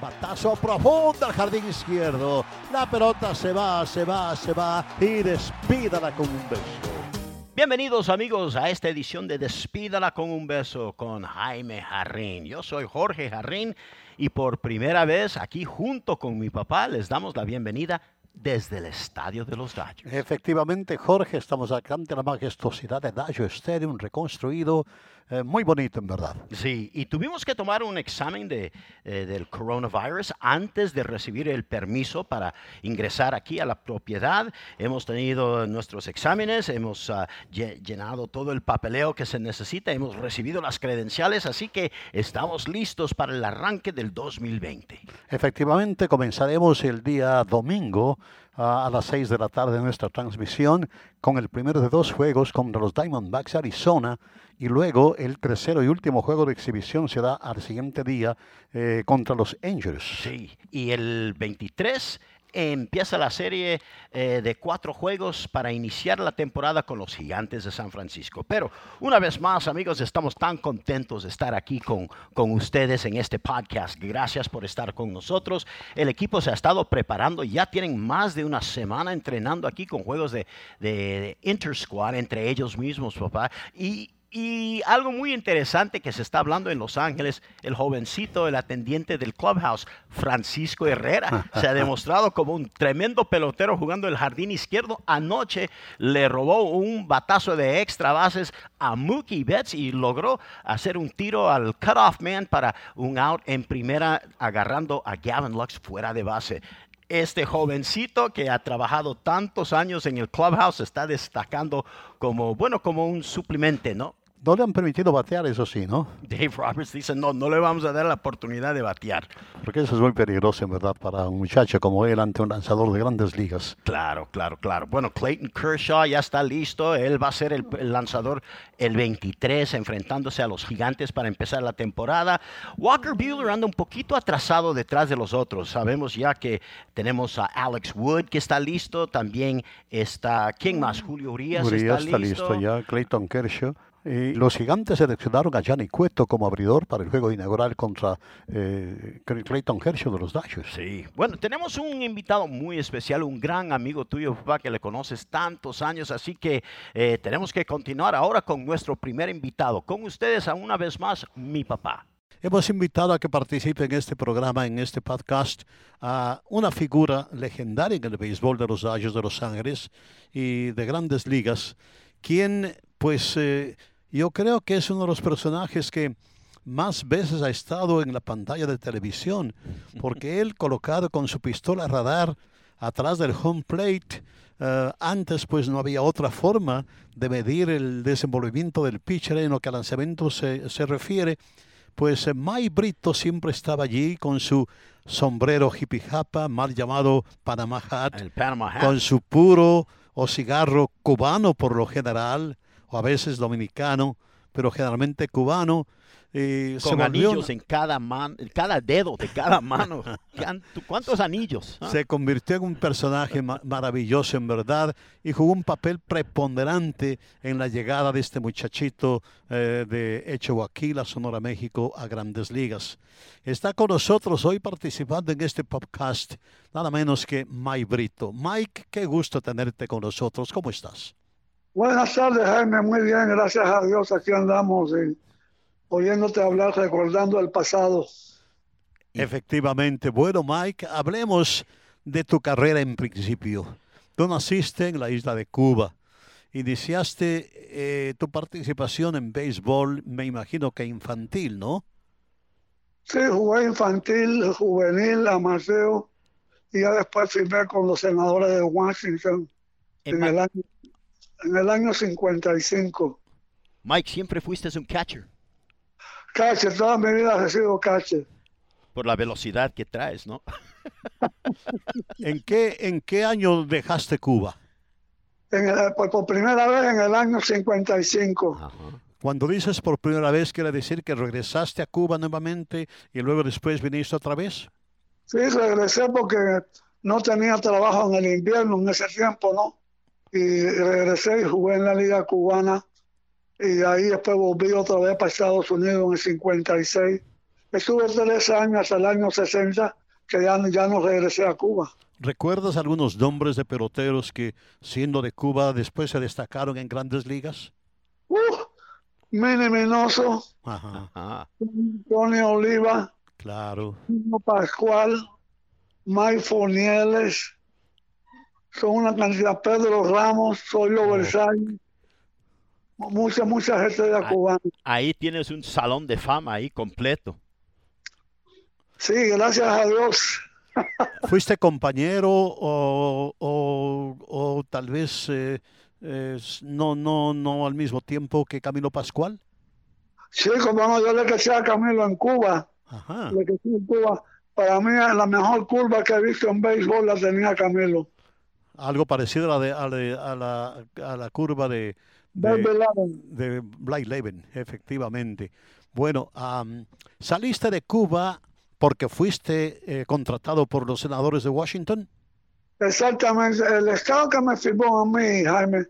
Batazo profundo al jardín izquierdo. La pelota se va, se va, se va y despídala con un beso. Bienvenidos amigos a esta edición de Despídala con un beso con Jaime Jarrín. Yo soy Jorge Jarrín y por primera vez aquí junto con mi papá les damos la bienvenida desde el estadio de los Dodgers. Efectivamente, Jorge, estamos acá ante la majestuosidad de Dodger Stadium reconstruido eh, muy bonito, en verdad. Sí, y tuvimos que tomar un examen de, eh, del coronavirus antes de recibir el permiso para ingresar aquí a la propiedad. Hemos tenido nuestros exámenes, hemos ah, llenado todo el papeleo que se necesita, hemos recibido las credenciales, así que estamos listos para el arranque del 2020. Efectivamente, comenzaremos el día domingo a las 6 de la tarde nuestra transmisión con el primero de dos juegos contra los Diamondbacks Arizona y luego el tercero y último juego de exhibición será al siguiente día eh, contra los Angels. Sí, y el 23 empieza la serie eh, de cuatro juegos para iniciar la temporada con los gigantes de San Francisco. Pero una vez más, amigos, estamos tan contentos de estar aquí con, con ustedes en este podcast. Gracias por estar con nosotros. El equipo se ha estado preparando, ya tienen más de una semana entrenando aquí con juegos de, de, de Intersquad entre ellos mismos, papá. Y, y algo muy interesante que se está hablando en Los Ángeles, el jovencito, el atendiente del clubhouse, Francisco Herrera, se ha demostrado como un tremendo pelotero jugando el jardín izquierdo. Anoche le robó un batazo de extra bases a Mookie Betts y logró hacer un tiro al cutoff man para un out en primera, agarrando a Gavin Lux fuera de base este jovencito que ha trabajado tantos años en el clubhouse está destacando como, bueno, como un suplemento, ¿no? No le han permitido batear, eso sí, ¿no? Dave Roberts dice, no, no le vamos a dar la oportunidad de batear. Porque eso es muy peligroso, en verdad, para un muchacho como él ante un lanzador de grandes ligas. Claro, claro, claro. Bueno, Clayton Kershaw ya está listo. Él va a ser el, lanzador el 23, enfrentándose a los gigantes para empezar la temporada. Walker Buehler anda un poquito atrasado detrás de los otros. Sabemos ya que tenemos a Alex Wood que está listo. También está, ¿quién más? Julio Urias, Urias está, listo. ya. Clayton Kershaw los gigantes seleccionaron a Gianni Cueto como abridor para el juego inaugural contra eh, Clayton Herschel de los Dodgers. Sí, bueno, tenemos un invitado muy especial, un gran amigo tuyo, papá, que le conoces tantos años, así que eh, tenemos que continuar ahora con nuestro primer invitado. Con ustedes, a una vez más, mi papá. Hemos invitado a que participe en este programa, en este podcast, a una figura legendaria en el béisbol de los Dodgers de Los Ángeles y de grandes ligas, quien pues eh, yo creo que es uno de los personajes que más veces ha estado en la pantalla de televisión, porque él colocado con su pistola radar atrás del home plate, eh, antes pues no había otra forma de medir el desenvolvimiento del pitcher en lo que al lanzamiento se, se refiere, pues eh, Mike Brito siempre estaba allí con su sombrero hippie japa, mal llamado Panama hat, con su puro o cigarro cubano por lo general, o a veces dominicano, pero generalmente cubano. Eh, Con anillos en cada, man, en cada dedo de cada mano. ¿Cuántos anillos? Ah. Se convirtió en un personaje maravilloso en verdad y jugó un papel preponderante en la llegada de este muchachito eh, de la Sonora, México, a grandes ligas. Está con nosotros hoy participando en este podcast nada menos que Mike Brito. Mike, qué gusto tenerte con nosotros. ¿Cómo estás? Buenas tardes, Jaime. Muy bien, gracias a Dios. Aquí andamos oyéndote hablar, recordando el pasado. Efectivamente. Bueno, Mike, hablemos de tu carrera en principio. Tú naciste en la isla de Cuba. Iniciaste eh, tu participación en béisbol, me imagino que infantil, ¿no? Sí, jugué infantil, juvenil, amateur, y ya después firmé con los senadores de Washington En el año, en el año 55. Mike, siempre fuiste un catcher Catcher, toda mi vida he sido catcher. por la velocidad que traes, ¿no? ¿En qué, en qué año dejaste Cuba? En el- por, por primera vez en el año 55. Ajá. Cuando dices por primera vez, quiere decir que regresaste a Cuba nuevamente y luego después viniste otra vez. Sí, regresé porque no tenía trabajo en el invierno en ese tiempo, ¿no? Y regresé y jugué en la Liga Cubana. Y ahí después volví otra vez para Estados Unidos en el 56. Estuve tres años hasta el año 60, que ya, no- ya no regresé a Cuba. ¿Recuerdas algunos nombres de peloteros que, siendo de Cuba, después se destacaron en grandes ligas? ¡Uh! Mini Minoso, Ajá, Ajá. Tony Oliva, claro. Pascual, Mike Fornieles, son una cantidad, Pedro Ramos, soy Oh. Versailles, mucha, mucha gente de Ah. cubana. Ahí tienes un salón de fama ahí completo. Sí, gracias a Dios. ¿Fuiste compañero o, o- o tal vez eh, eh, no, no, no al mismo tiempo que Camilo Pascual? Sí, como no, yo le caché a Camilo en Cuba, Ajá. le en Cuba. Para mí la mejor curva que he visto en béisbol la tenía Camilo. Algo parecido a la, de- a la, a la- a la curva de, de, Blythe efectivamente. Bueno, am, saliste de Cuba porque fuiste eh, contratado por los senadores de Washington. Exactamente, el estado que me firmó a mí, Jaime,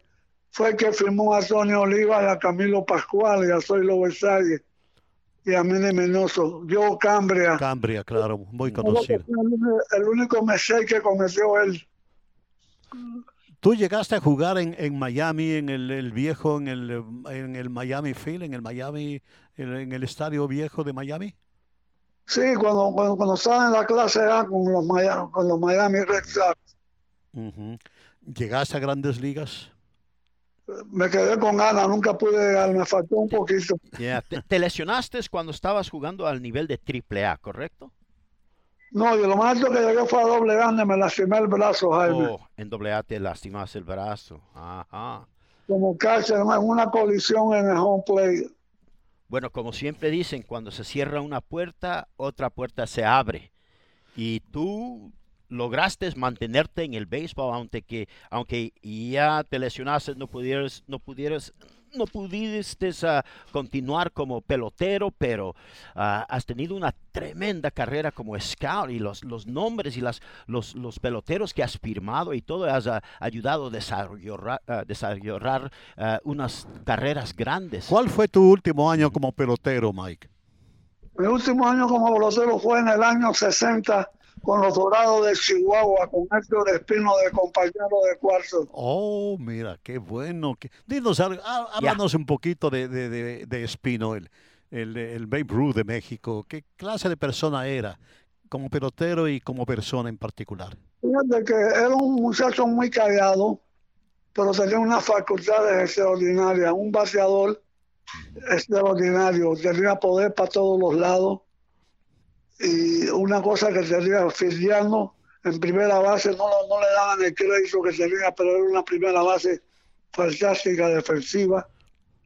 fue el que firmó a Tony Oliva y a Camilo Pascual y a Zoilo Versalles y a Mini Menoso. Yo, Cambria. Cambria, claro, muy conocido. El único- mistake que cometió él. Tú llegaste a jugar en, en Miami, en el, el viejo, en el, en el Miami Field, en el Miami, en, en el estadio viejo de Miami. Sí, cuando, cuando, cuando estaba en la clase A con los Miami, con los Miami Red Sox, Ujú. ¿Llegaste a grandes ligas? me quedé con ganas, nunca pude llegar, me faltó un poquito. Ya, Te, te lesionaste cuando estabas jugando al nivel de AAA, ¿correcto? No, y lo más alto que llegué fue a doble grande, me lastimé el brazo, Jaime. Oh, en AA te lastimaste el brazo. Ajá. Como casi en una colisión en el home plate. Bueno, como siempre dicen, cuando se cierra una puerta, otra puerta se abre. Y tú lograste mantenerte en el béisbol, aunque, que, aunque ya te lesionaste, no pudieras, no pudieras, no pudiste ah, continuar como pelotero, pero ah, has tenido una tremenda carrera como scout y los, los nombres y las, los, los peloteros que has firmado y todo has ah, ayudado a desarrollar, desarrollar unas carreras grandes. ¿Cuál fue tu último año como pelotero, Mike? Mi último año como pelotero fue en el año 60 con los Dorados de Chihuahua, con Héctor Espino de compañero de cuarto. Oh, mira, qué bueno. que- Dinos, háblanos un poquito de, de, de- de Espino, el, el, el Babe Ruth de México. ¿Qué clase de persona era como pelotero y como persona en particular? Fíjate que era un muchacho muy callado, pero tenía unas facultades extraordinarias, un bateador extraordinario, tenía poder para todos los lados. Y una cosa que tenía Filiano en primera base, no, lo- no le daban el crédito que tenía, pero era una primera base fantástica, defensiva,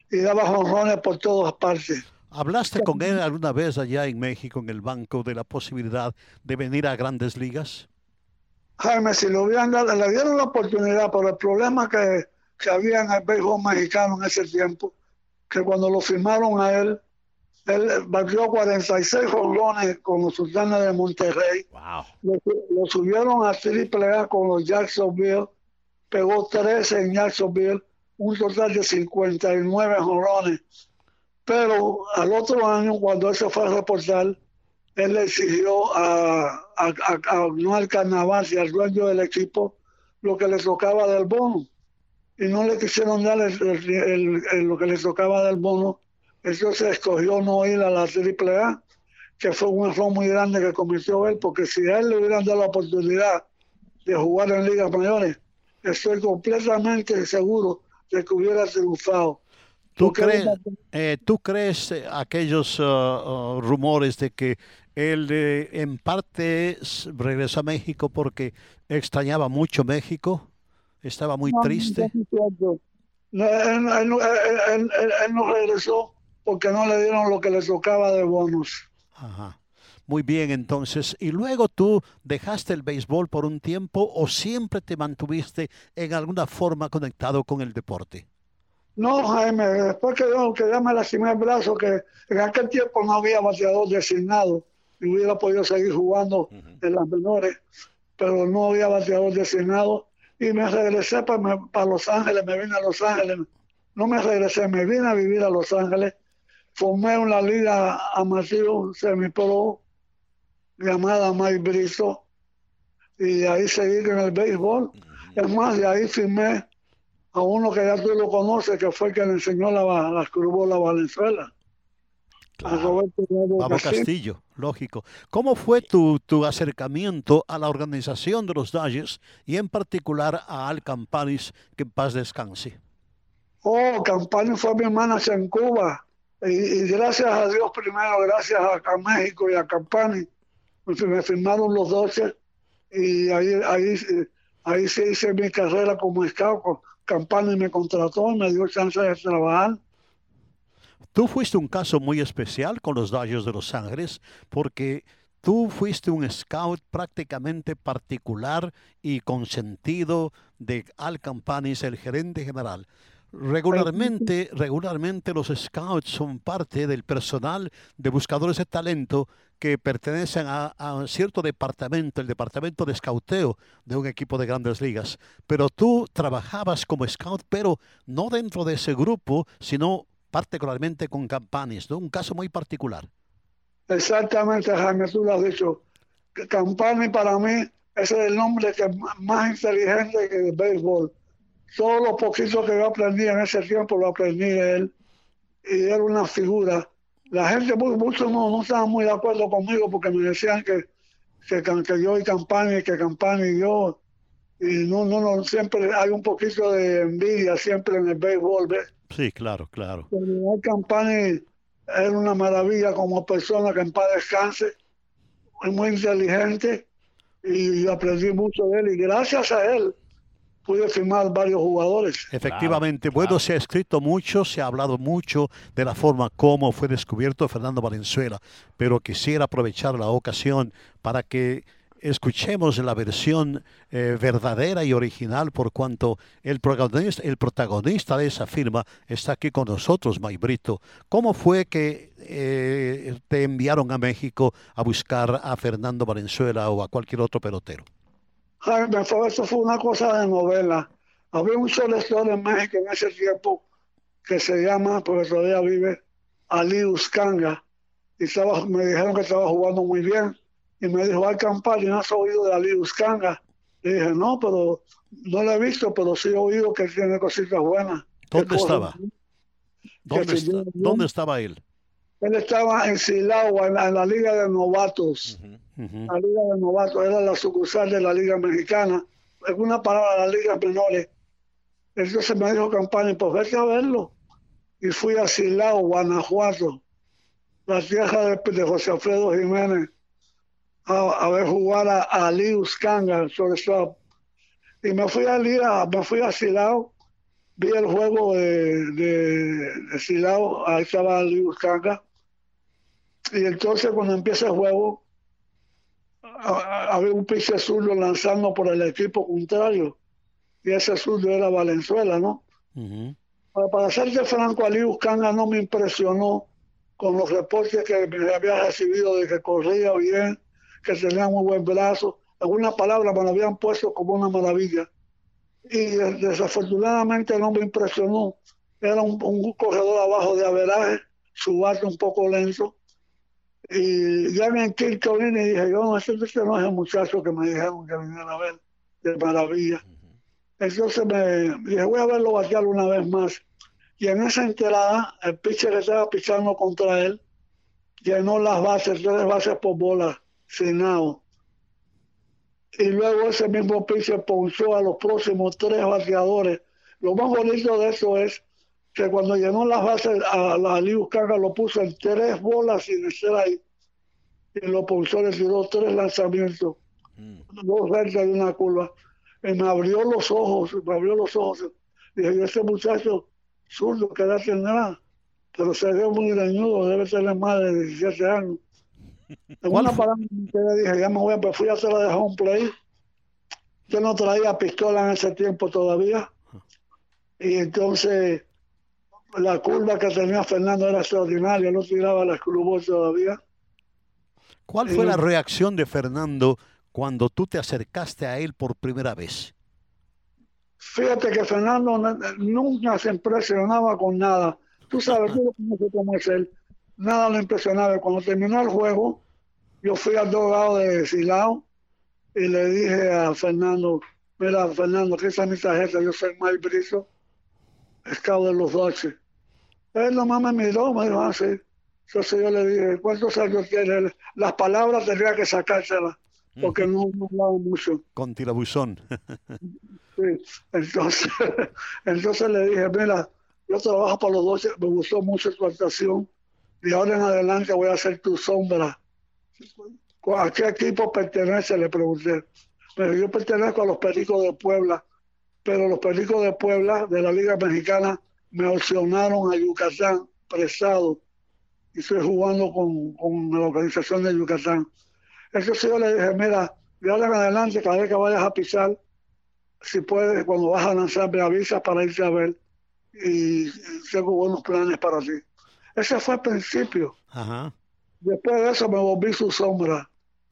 y daba jonrones por todas partes. ¿Hablaste con él alguna vez allá en México, en el banco, de la posibilidad de venir a grandes ligas? Jaime, si le hubieran dado, le dieron la oportunidad, pero el problema que, que había en el béisbol mexicano en ese tiempo, que cuando lo firmaron a él, él batió 46 jonrones con los sultanes de Monterrey, Wow. lo, lo subieron a triple A con los Jacksonville, pegó 13 en Jacksonville, un total de 59 jonrones. Pero al otro año, cuando él se fue a reportar, él le exigió a, a, a- a- no al carnaval, y al dueño del equipo, lo que le tocaba del bono. Y no le quisieron dar el- el- el- el- lo que le tocaba del bono. Entonces escogió no ir a la AAA. que fue un error muy grande que cometió él, porque si a él le hubieran dado la oportunidad de jugar en ligas mayores, estoy completamente seguro de que hubiera triunfado. ¿Tú crees, eh, ¿Tú crees eh, aquellos uh, uh, rumores de que él eh, en parte regresó a México porque extrañaba mucho México? Estaba muy No, triste. no- él- él- él- él no regresó porque no le dieron lo que le tocaba de bonos. Ajá. Muy bien, entonces. ¿Y luego tú dejaste el béisbol por un tiempo o siempre te mantuviste en alguna forma conectado con el deporte? No, Jaime, después que yo, que ya me lastimé el brazo, que en aquel tiempo no había bateador designado y hubiera podido seguir jugando en las menores, pero no había bateador designado y me regresé para, para Los Ángeles, me vine a Los Ángeles. No me regresé, me vine a vivir a Los Ángeles. Formé una liga amateur semipro llamada Mike Brizo y ahí seguí con el béisbol. Es más, de ahí firmé a uno que ya tú lo conoces, que fue el que le enseñó la, la a Valenzuela. A Claro. Roberto Eduardo Pablo Castillo. Castillo, lógico. ¿Cómo fue tu, tu acercamiento a la organización de los Dodgers y en particular a Al Campanis, que en paz descanse? Oh, Campani fue mi manager en Cuba. Y, gracias a Dios primero, gracias a, México y a Campani, me, fir- me firmaron los 12 y ahí, ahí, ahí sí hice mi carrera como scout. Campani me contrató me dio chance de trabajar. Tú fuiste un caso muy especial con los Dodgers de Los Ángeles porque tú fuiste un scout prácticamente particular y consentido de Al Campanis, el gerente general. Regularmente, regularmente los scouts son parte del personal de buscadores de talento que pertenecen a, a cierto departamento, el departamento de escauteo de un equipo de grandes ligas. Pero tú trabajabas como scout, pero no dentro de ese grupo, sino particularmente con Campanis, ¿no? Un caso muy particular. Exactamente, Jaime, tú lo has dicho. Campani para mí ese es el nombre que más inteligente que el béisbol. Todo lo poquito que yo aprendí en ese tiempo lo aprendí de él. Y era una figura. La gente, mu- muchos no, no estaban muy de acuerdo conmigo porque me decían que, que, que yo y Campani, que Campani y yo. Y no, no, no, siempre hay un poquito de envidia siempre en el béisbol, ¿ves? Sí, claro, claro. Pero Campani era una maravilla como persona que en paz descanse, es muy inteligente y yo aprendí mucho de él y gracias a él pude firmar varios jugadores. Efectivamente, Claro, bueno, claro. se ha escrito mucho, se ha hablado mucho de la forma como fue descubierto Fernando Valenzuela, pero quisiera aprovechar la ocasión para que escuchemos la versión eh, verdadera y original por cuanto el protagonista, el protagonista de esa firma está aquí con nosotros, May Brito. ¿Cómo fue que eh, te enviaron a México a buscar a Fernando Valenzuela o a cualquier otro pelotero? Jaime, fue, eso fue una cosa de novela. Había un selector en México en ese tiempo que se llama, porque todavía vive, Ali Uscanga. Y estaba, me dijeron que estaba jugando muy bien. Y me dijo, al Campani, ¿no has oído de Ali Uscanga? Le dije, no, pero no lo he visto, pero sí he oído que tiene cositas buenas. ¿Dónde estaba? bien". ¿Dónde, se está- lleva bien. ¿Dónde estaba él? Él estaba en Silao, en la, en la Liga de Novatos. La Liga de Novatos era la sucursal de la Liga Mexicana. En una palabra, las ligas menores. Entonces me dijo Campani, pues vete a verlo. Y fui a Silao, Guanajuato, la tierra de, de José Alfredo Jiménez, a, a ver jugar a, a Ali Uscanga, shortstop. Y me fui a, Liga, me fui a Silao, vi el juego de, de, de Silao, ahí estaba Ali Uscanga. Y entonces cuando empieza el juego, había un pitcher zurdo lanzando por el equipo contrario. Y ese zurdo era Valenzuela, ¿no? Ujú. Para, para serte franco, Ali Uscanga no me impresionó con los reportes que me había recibido de que corría bien, que tenía muy buen brazo. En una palabra me lo habían puesto como una maravilla. Y de- desafortunadamente no me impresionó. Era un, un corredor abajo de averaje, su un poco lento. Y ya en el quinto inning dije, yo no, este no es el muchacho que me dijeron que viniera a ver, de maravilla. Entonces me dije, voy a verlo batear una vez más. Y en esa entrada, el pitcher que estaba pichando contra él, llenó las bases, tres bases por bola, sin out. Y luego ese mismo pitcher ponchó a los próximos tres bateadores. Lo más bonito de eso es que cuando llenó las bases, a la Liu Kanga lo puso en tres bolas sin ahí Y lo ponchó, le tiró tres lanzamientos, dos rectas y una curva. Y me abrió los ojos, me abrió los ojos. Dije, yo ese muchacho zurdo, ¿qué edad tendrá? Pero se ve muy dañudo, debe tener más de 17 años. En una parada dije, ya me voy, pues fui a hacer la de home play. Yo no traía pistola en ese tiempo todavía. Y entonces la curva que tenía Fernando era extraordinaria, no tiraba las curvas todavía. ¿Cuál fue la reacción de Fernando cuando tú te acercaste a él por primera vez? Fíjate que Fernando nunca se impresionaba con nada. Tú sabes, tú cómo es él. Nada lo impresionaba. Cuando terminó el juego, yo fui al dogado de Silao y le dije a Fernando, mira, Fernando, ¿qué es mi tarjeta? Yo soy Mike Brizo, scout de los Dodgers. Él nomás me miró, me dijo, así. Ah, Entonces yo le dije, ¿cuántos años tiene? Las palabras tendría que sacárselas, porque no, no hablaba mucho. Con tirabuzón. sí, entonces, entonces le dije, mira, yo trabajo para los dos, me gustó mucho tu actuación, y ahora en adelante voy a ser tu sombra. ¿A qué equipo pertenece? Le pregunté. Pero yo pertenezco a los Pericos de Puebla, pero los Pericos de Puebla, de la Liga Mexicana, me opcionaron a Yucatán, prestado, y estoy jugando con, con la organización de Yucatán. Entonces yo le dije, mira, de ahora en adelante, cada vez que vayas a pisar, si puedes, cuando vas a lanzar, me avisas para irte a ver y tengo buenos planes para ti. Ese fue el principio. Después de eso me volví su sombra.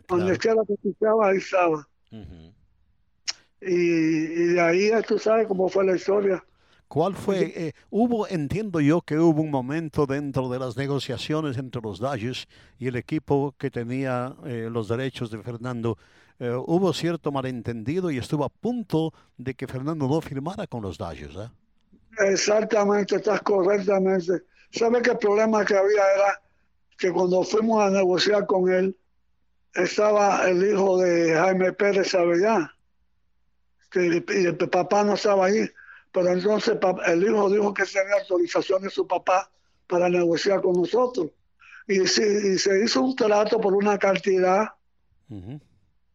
Donde quiera que pisaba, ahí estaba. y, y, de ahí tú sabes cómo fue la historia. ¿Cuál fue? Eh, hubo, entiendo yo que hubo un momento dentro de las negociaciones entre los Dodgers y el equipo que tenía eh, los derechos de Fernando. Eh, hubo cierto malentendido y estuvo a punto de que Fernando no firmara con los Dodgers. Exactamente, estás correctamente. ¿Sabe que el problema que había era que cuando fuimos a negociar con él, estaba el hijo de Jaime Pérez Avellán, que y el papá no estaba ahí pero entonces el hijo dijo que tenía autorización de su papá para negociar con nosotros. Y, se hizo un trato por una cantidad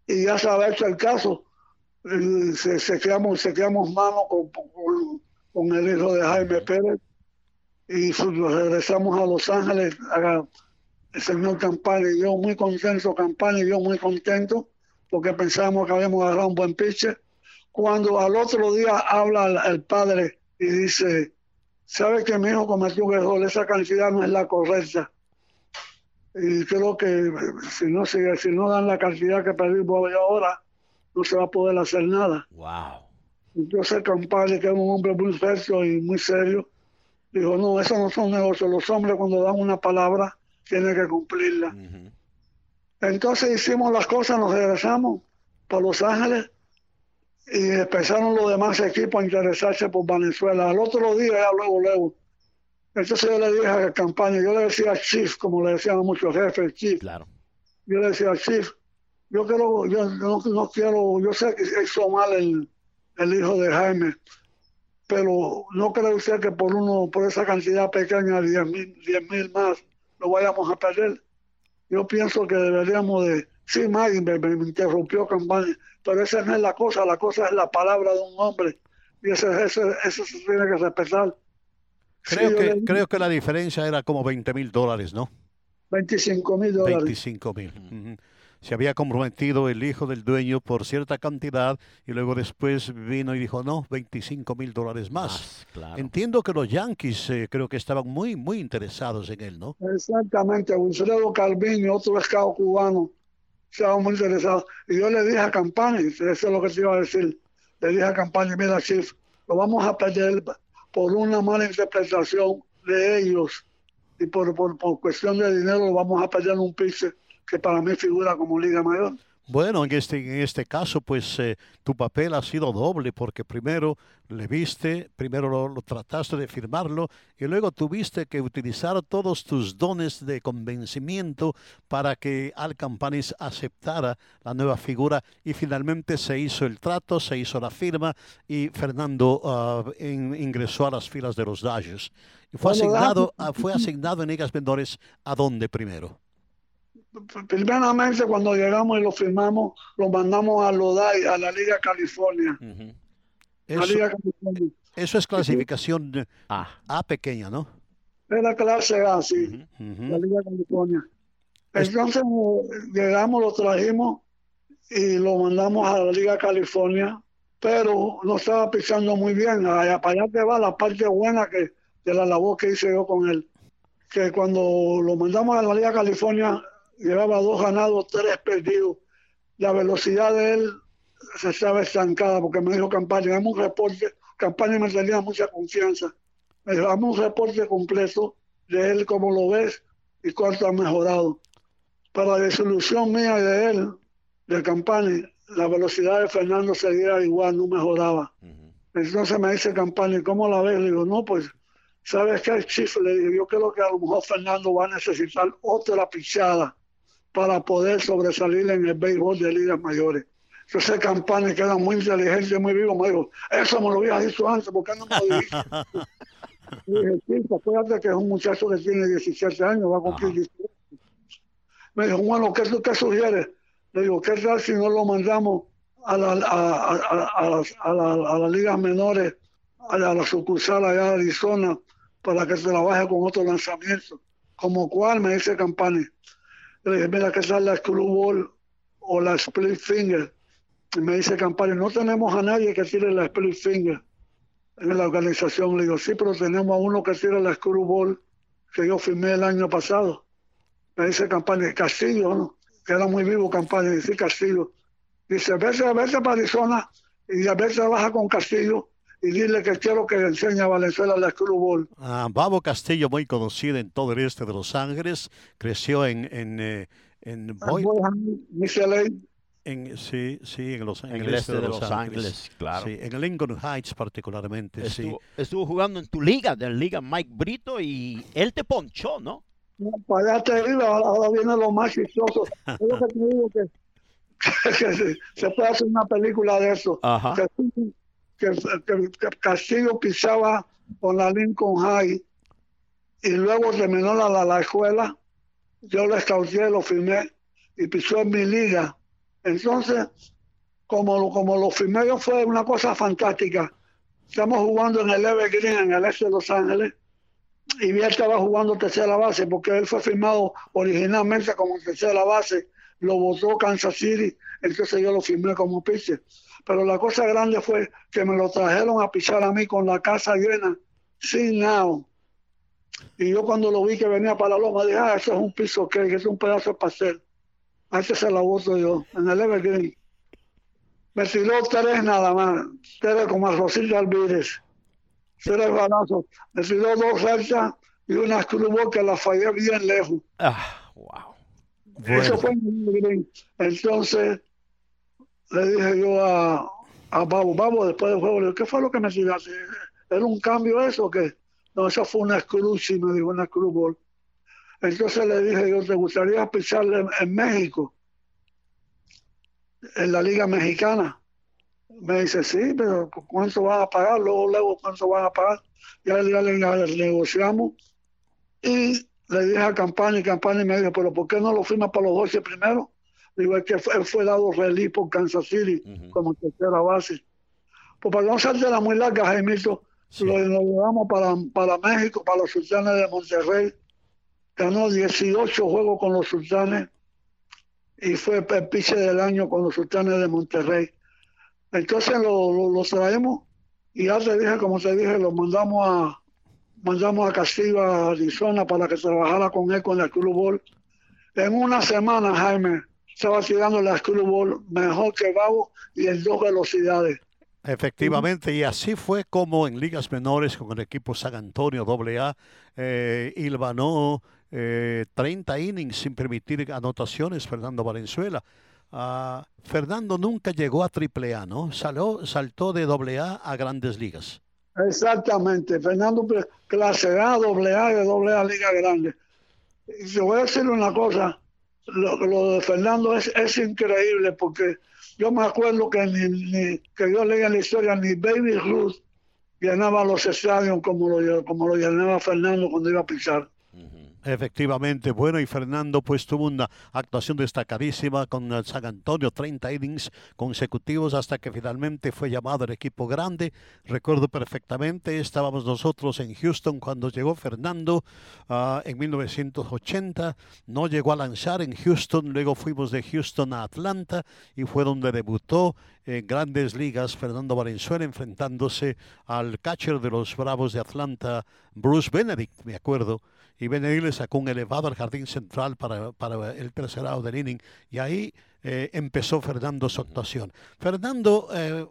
y ya se había hecho el caso. Se, se, quedamos, se quedamos mano con, con, el hijo de Jaime Pérez y regresamos a Los Ángeles. el señor Campana y yo muy contento, Campana y yo muy contento, porque pensamos que habíamos agarrado un buen pitcher cuando al otro día habla el, padre y dice, sabe que mi hijo cometió un error, esa cantidad no es la correcta. Y creo que si no, si, si no dan la cantidad que pedimos ahora, no se va a poder hacer nada. Wow. Entonces el compadre, que es un hombre muy serio y muy serio, dijo, no, eso no son negocios. Los hombres cuando dan una palabra tienen que cumplirla. Entonces hicimos las cosas, nos regresamos para Los Ángeles y empezaron los demás equipos a interesarse por Venezuela. Al otro día, ya luego, luego. Entonces yo le dije a la campaña, yo le decía Chief, como le decían a muchos jefes, Chief. Claro. Yo le decía Chief, yo quiero, yo no, quiero, yo sé que hizo mal el, el hijo de Jaime, pero no cree usted que por uno, por esa cantidad pequeña, 10 mil, 10 mil más, lo vayamos a perder. Yo pienso que deberíamos de, sí, Maggie me, me interrumpió campaña pero esa no es la cosa, la cosa es la palabra de un hombre y eso, eso, eso se tiene que respetar. Creo, que, creo que la diferencia era como 20 mil dólares, ¿no? 25 mil dólares. 25 mil. Se había comprometido el hijo del dueño por cierta cantidad y luego después vino y dijo, no, 25 mil dólares más. Entiendo que los Yankees eh, creo que estaban muy, muy interesados en él, ¿no? Exactamente. Wilfredo Calvini, otro escado cubano, estaba muy interesado. Y yo le dije a Campaña, eso es lo que te iba a decir, le dije a Campaña, mira, Chief, lo vamos a perder por una mala interpretación de ellos y por, por, cuestión de dinero lo vamos a perder un piso que para mí figura como Liga Mayor. Bueno, en este, en este caso, pues eh, tu papel ha sido doble, porque primero le viste, primero lo, lo, trataste de firmarlo, y luego tuviste que utilizar todos tus dones de convencimiento para que Al Campanis aceptara la nueva figura, y finalmente se hizo el trato, se hizo la firma, y Fernando uh, in, ingresó a las filas de los. Y fue asignado, uh, fue asignado en ligas menores a dónde primero primeramente cuando llegamos y lo firmamos, lo mandamos a Lodai, a la Liga California. Uh -huh. eso, Liga California. eso, es clasificación sí. A. A. pequeña, ¿no? Era clase A, sí, uh -huh. la Liga California. Entonces llegamos, lo trajimos y lo mandamos a la Liga California, pero no estaba pisando muy bien. Allá, para allá te va la parte buena que, de la labor que hice yo con él. Que cuando lo mandamos a la Liga California, llevaba dos ganados, tres perdidos. La velocidad de él se estaba estancada porque me dijo Campaña, dame un reporte. Campaña me tenía mucha confianza. Me dijo, dame un reporte completo de él, cómo lo ves y cuánto ha mejorado. Para la desilusión mía de él, de Campaña, la velocidad de Fernando seguía igual, no mejoraba. Uh -huh. Entonces me dice Campaña, ¿cómo la ves? Le digo, no, pues, ¿sabes qué, Chief? Le digo, yo creo que a lo mejor Fernando va a necesitar otra pichada para poder sobresalir en el béisbol de ligas mayores. Yo sé campaña que era muy inteligente, muy vivo, me dijo, eso me lo había dicho antes, ¿por qué no me lo dijiste? dije, sí, acuérdate que es un muchacho que tiene 17 años, va a cumplir 18. Me dijo, bueno, ¿qué qué sugieres? Le digo, ¿qué tal si no lo mandamos a, la, a, a, a las, la, las ligas menores, a la, la sucursal allá de Arizona, para que trabaje con otro lanzamiento? Como cual me dice campaña le dije, mira, ¿qué tal la screwball o la split finger? Y me dice Campari, no tenemos a nadie que tire la split finger en la organización. Le digo, sí, pero tenemos a uno que tira la screwball que yo firmé el año pasado. Me dice Campani, Castillo, ¿no? que era muy vivo Campani, dice Castillo. Dice, vete, vete para Arizona y a veces trabaja con Castillo y dile que quiero que enseñe a Valenzuela la screwball. Ah, Babo Castillo, muy conocido en todo el este de Los Ángeles, creció en, en, eh, en Boy... En, sí, sí, en, los, en, en el, este de, de Los, Los Ángeles, Ángeles, claro. Sí, en Lincoln Heights particularmente, estuvo, sí. Estuvo jugando en tu liga, de la liga Mike Brito, y él te ponchó, ¿no? no para allá terrible, ahora, ahora viene lo más chistoso. es lo que te digo que, que se, se, puede hacer una película de eso. Ajá. Que, que, Castillo pisaba con la Lincoln High y luego terminó la, la, la escuela. Yo lo escauté, lo firmé y pisó en mi liga. Entonces, como, como lo firmé yo fue una cosa fantástica. Estamos jugando en el Evergreen, en el este de Los Ángeles, y él estaba jugando tercera base porque él fue firmado originalmente como tercera base. Lo votó Kansas City, entonces yo lo firmé como pitcher pero la cosa grande fue que me lo trajeron a pisar a mí con la casa llena, sin nada. Y yo cuando lo vi que venía para la loma, dije, ah, eso es un piso que es un pedazo de pastel. A este se la voto yo, en el Evergreen. Me tiró tres nada más, tres como a Rosita Alvírez. Tres balazos. Me tiró dos rectas y una screwball que la fallé bien lejos. Ah, wow. Bueno. Eso fue en el Evergreen. Entonces, le dije yo a, a Babo, Babo, después del juego, le dije, ¿qué fue lo que me tiraste? ¿Era un cambio eso o qué? No, eso fue una screw, sí, me dijo, una screwball. Entonces le dije yo, ¿te gustaría pisar en, México? En la Liga Mexicana. Me dice, sí, pero ¿cuánto van a pagar? Luego, luego, ¿cuánto van a pagar? Ya, ya le, negociamos. Y le dije a Campani, y Campani me dijo, pero ¿por qué no lo firma para los 12 primero? Digo, es que fue, fue dado relief por Kansas City uh -huh. como tercera base. Pues para no ser de la muy larga, Jaimito, sí. lo, llevamos para, para México, para los sultanes de Monterrey. Ganó 18 juegos con los sultanes y fue el piche del año con los sultanes de Monterrey. Entonces lo, lo, lo, traemos y ya te dije, como te dije, lo mandamos a mandamos a Castillo, a Arizona, para que trabajara con él con el Club Ball. En una semana, Jaime, estaba tirando la screwball mejor que Babo y en dos velocidades. Efectivamente, y así fue como en ligas menores con el equipo San Antonio AA, eh, Ilvanó, 30 innings sin permitir anotaciones, Fernando Valenzuela. Ah, Fernando nunca llegó a triple A, ¿no? Saló, saltó de doble A a grandes ligas. Exactamente, Fernando clase A, doble A y de doble A Liga Grande. Y te voy a decir una cosa, lo, de Fernando es, es, increíble porque yo me acuerdo que ni, que yo leía la historia, ni Baby Ruth llenaba los estadios como lo, como lo llenaba Fernando cuando iba a pisar. Efectivamente, bueno, y Fernando pues tuvo una actuación destacadísima con San Antonio, 30 innings consecutivos hasta que finalmente fue llamado el equipo grande. Recuerdo perfectamente, estábamos nosotros en Houston cuando llegó Fernando uh, en 1980, no llegó a lanzar en Houston, luego fuimos de Houston a Atlanta y fue donde debutó en grandes ligas Fernando Valenzuela enfrentándose al catcher de los Bravos de Atlanta, Bruce Benedict, me acuerdo y Benedict le sacó un elevado al jardín central para, para el tercer lado del inning y ahí eh, empezó Fernando su actuación. Fernando eh,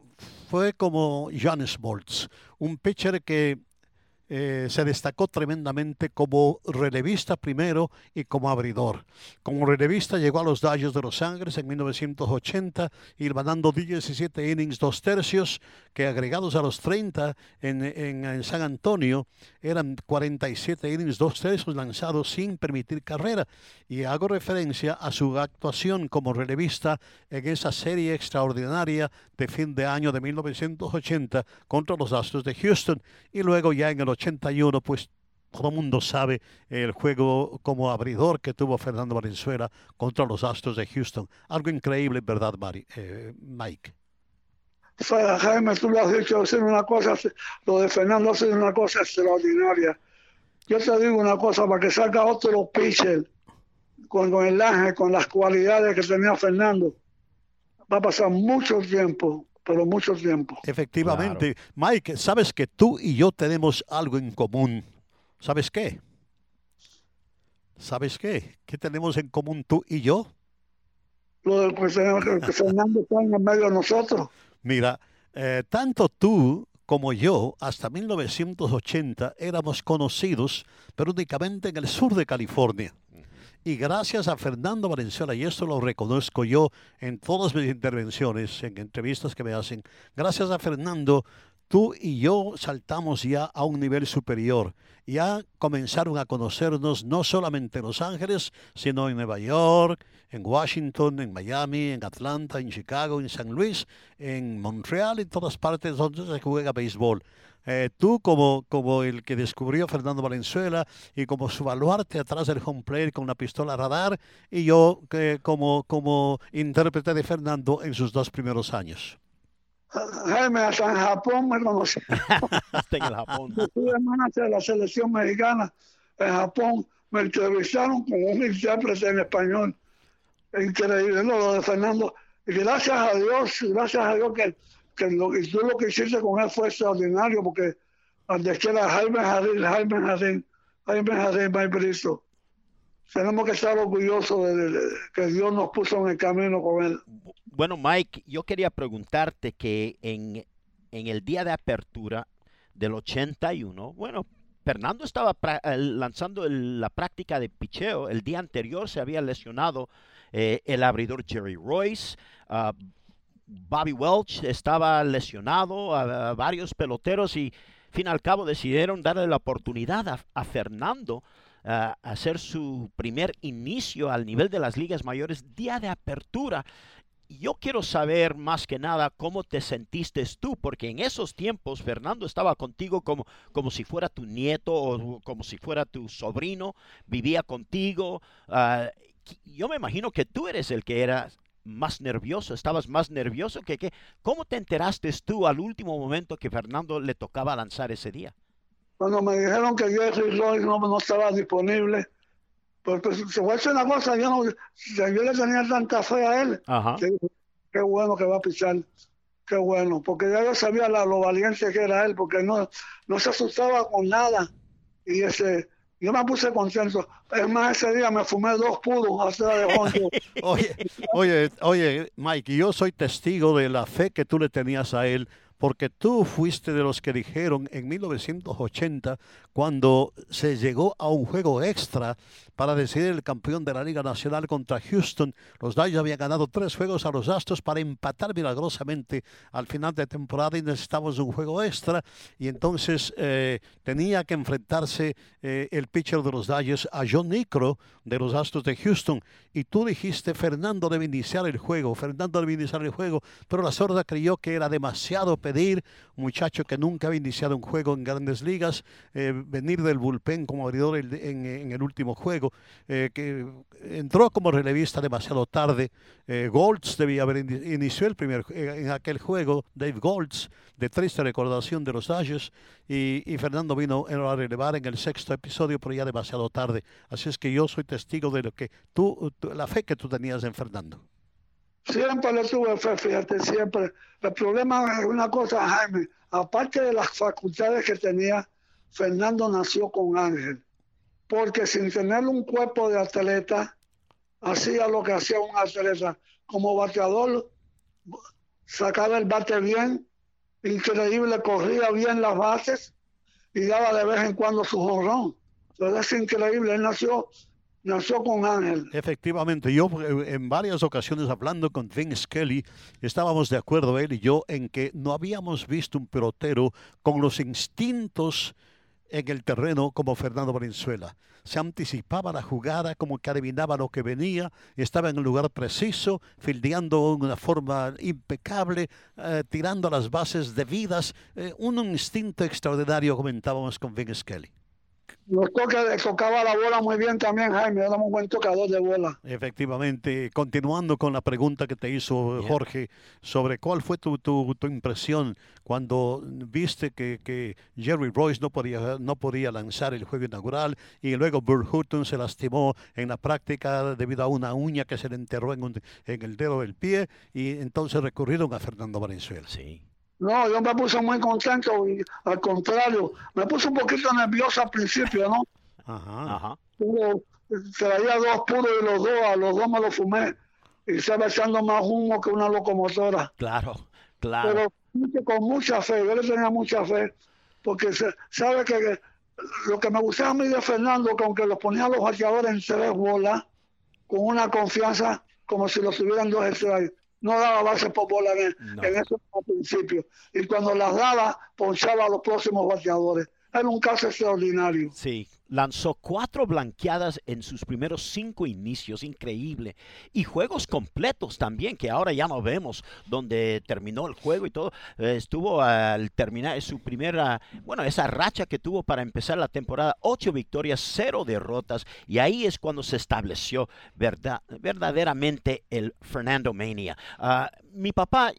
fue como Jan Smoltz, un pitcher que eh, se destacó tremendamente como relevista primero y como abridor. Como relevista llegó a los Dodgers de Los Ángeles en 1980, y ganando 17 innings, dos tercios, que agregados a los 30 en, en, San Antonio eran 47 innings, dos tercios lanzados sin permitir carrera. Y hago referencia a su actuación como relevista en esa serie extraordinaria de fin de año de 1980 contra los Astros de Houston y luego ya en el 81, pues todo el mundo sabe el juego como abridor que tuvo Fernando Valenzuela contra los Astros de Houston. Algo increíble, ¿verdad, Mari, eh, Mike? Jaime, tú lo has dicho, una cosa, lo de Fernando sido una cosa extraordinaria. Yo te digo una cosa, para que salga otro pitcher con, con el ángel, con las cualidades que tenía Fernando, va a pasar mucho tiempo pero mucho tiempo. Efectivamente. Mike, sabes que tú y yo tenemos algo en común. ¿Sabes qué? ¿Sabes qué? ¿Qué tenemos en común tú y yo? Lo del que Fernando está en medio de nosotros. Mira, eh, tanto tú como yo, hasta 1980 éramos conocidos, pero únicamente en el sur de California. Y gracias a Fernando Valenzuela, y esto lo reconozco yo en todas mis intervenciones, en entrevistas que me hacen, gracias a Fernando, tú y yo saltamos ya a un nivel superior. Ya comenzaron a conocernos no solamente en Los Ángeles, sino en Nueva York, en Washington, en Miami, en Atlanta, en Chicago, en San Luis, en Montreal, en todas partes donde se juega béisbol. Eh, tú como, como el que descubrió Fernando Valenzuela y como su baluarte atrás del home plate con una pistola radar y yo que como, como intérprete de Fernando en sus dos primeros años. Jaime, hasta en Japón me conocí. hasta en el Japón. de la selección mexicana en Japón. Me entrevistaron como un intérprete en español. Increíble, lo de Fernando. Y gracias a Dios, gracias a Dios que que lo, tú lo que hiciste con él fue extraordinario porque donde quiera Jaime Jardín, Jaime Jardín, Jaime Jardín, Jaime Tenemos que estar orgullosos de, que Dios nos puso en el camino con él. Bueno, Mike, yo quería preguntarte que en, en el día de apertura del 81, bueno, Fernando estaba lanzando la práctica de picheo. El día anterior se había lesionado eh, el abridor Jerry Royce. Uh, Bobby Welch estaba lesionado, a, varios peloteros y fin al cabo decidieron darle la oportunidad a, Fernando a hacer su primer inicio al nivel de las ligas mayores, día de apertura. Yo quiero saber más que nada cómo te sentiste tú, porque en esos tiempos Fernando estaba contigo como, como si fuera tu nieto o como si fuera tu sobrino, vivía contigo. Ah, yo me imagino que tú eres el que era más nervioso, estabas más nervioso que qué. ¿Cómo te enteraste tú al último momento que Fernando le tocaba lanzar ese día? Cuando me dijeron que Jerry Roy no, no estaba disponible, pues, pues se fue a una cosa, yo, no, yo le tenía tanta fe a él, qué bueno que va a pisar, qué bueno, porque ya yo sabía la, lo valiente que era él, porque no, no se asustaba con nada, y ese yo me puse contento. Es ese día me fumé dos puros de oye, oye, oye, Mike, yo soy testigo de la fe que tú le tenías a él, porque tú fuiste de los que dijeron en 1980, cuando se llegó a un juego extra para decidir el campeón de la Liga Nacional contra Houston, los Dodgers habían ganado tres juegos a los Astros para empatar milagrosamente al final de temporada y necesitábamos un juego extra y entonces eh, tenía que enfrentarse eh, el pitcher de los Dodgers a John Nicro de los Astros de Houston. Y tú dijiste Fernando debe iniciar el juego, Fernando debe iniciar el juego, pero la sorda creyó que era demasiado muchacho que nunca había iniciado un juego en grandes ligas, eh, venir del bullpen como abridor en, el último juego, eh, que entró como relevista demasiado tarde. Eh, Golds debía haber inició el primer en aquel juego, Dave Golds, de triste recordación de los Dodgers, y, Fernando vino a relevar en el sexto episodio, pero ya demasiado tarde. Así es que yo soy testigo de lo que tú, la fe que tú tenías en Fernando. Siempre le tuve fe, fíjate, siempre. El problema es una cosa, Jaime, aparte de las facultades que tenía, Fernando nació con Ángel, porque sin tener un cuerpo de atleta, hacía lo que hacía un atleta. Como bateador, sacaba el bate bien, increíble, corría bien las bases y daba de vez en cuando su jorrón. Entonces es increíble, él nació nació con Ángel. Efectivamente, yo eh, en varias ocasiones hablando con Vince Kelly, estábamos de acuerdo él y yo en que no habíamos visto un pelotero con los instintos en el terreno como Fernando Valenzuela. Se anticipaba la jugada, como que adivinaba lo que venía, estaba en el lugar preciso, fildeando de una forma impecable, eh, tirando las bases debidas. Eh, un instinto extraordinario, comentábamos con Vince Kelly. Nos toca, tocaba la bola muy bien también, Jaime. Era un buen tocador de bola. Efectivamente. Continuando con la pregunta que te hizo Jorge sobre cuál fue tu, tu, impresión cuando viste que, que, Jerry Royce no podía, no podía lanzar el juego inaugural y luego Burt Hutton se lastimó en la práctica debido a una uña que se le enterró en, en el dedo del pie y entonces recurrieron a Fernando Valenzuela. Sí. No, yo me puse muy contento y al contrario, me puse un poquito nervioso al principio, ¿no? Ajá. Ajá. traía dos puros y los dos, a los dos me los fumé y estaba echando más humo que una locomotora. Claro, claro. Pero con mucha fe, yo le tenía mucha fe, porque se, sabe que, lo que me gustaba a mí de Fernando, que aunque los ponía los bateadores en tres bolas, con una confianza como si los tuvieran dos strikes no daba base por bola en, en esos principios. Y cuando las daba, ponchaba a los próximos bateadores. Era un caso extraordinario. Sí, lanzó cuatro blanqueadas en sus primeros cinco inicios, increíble. Y juegos completos también, que ahora ya no vemos, donde terminó el juego y todo. Eh, estuvo al terminar su primera, bueno, esa racha que tuvo para empezar la temporada, ocho victorias, cero derrotas. Y ahí es cuando se estableció verdad, verdaderamente el Fernando Mania. Ah, mi papá,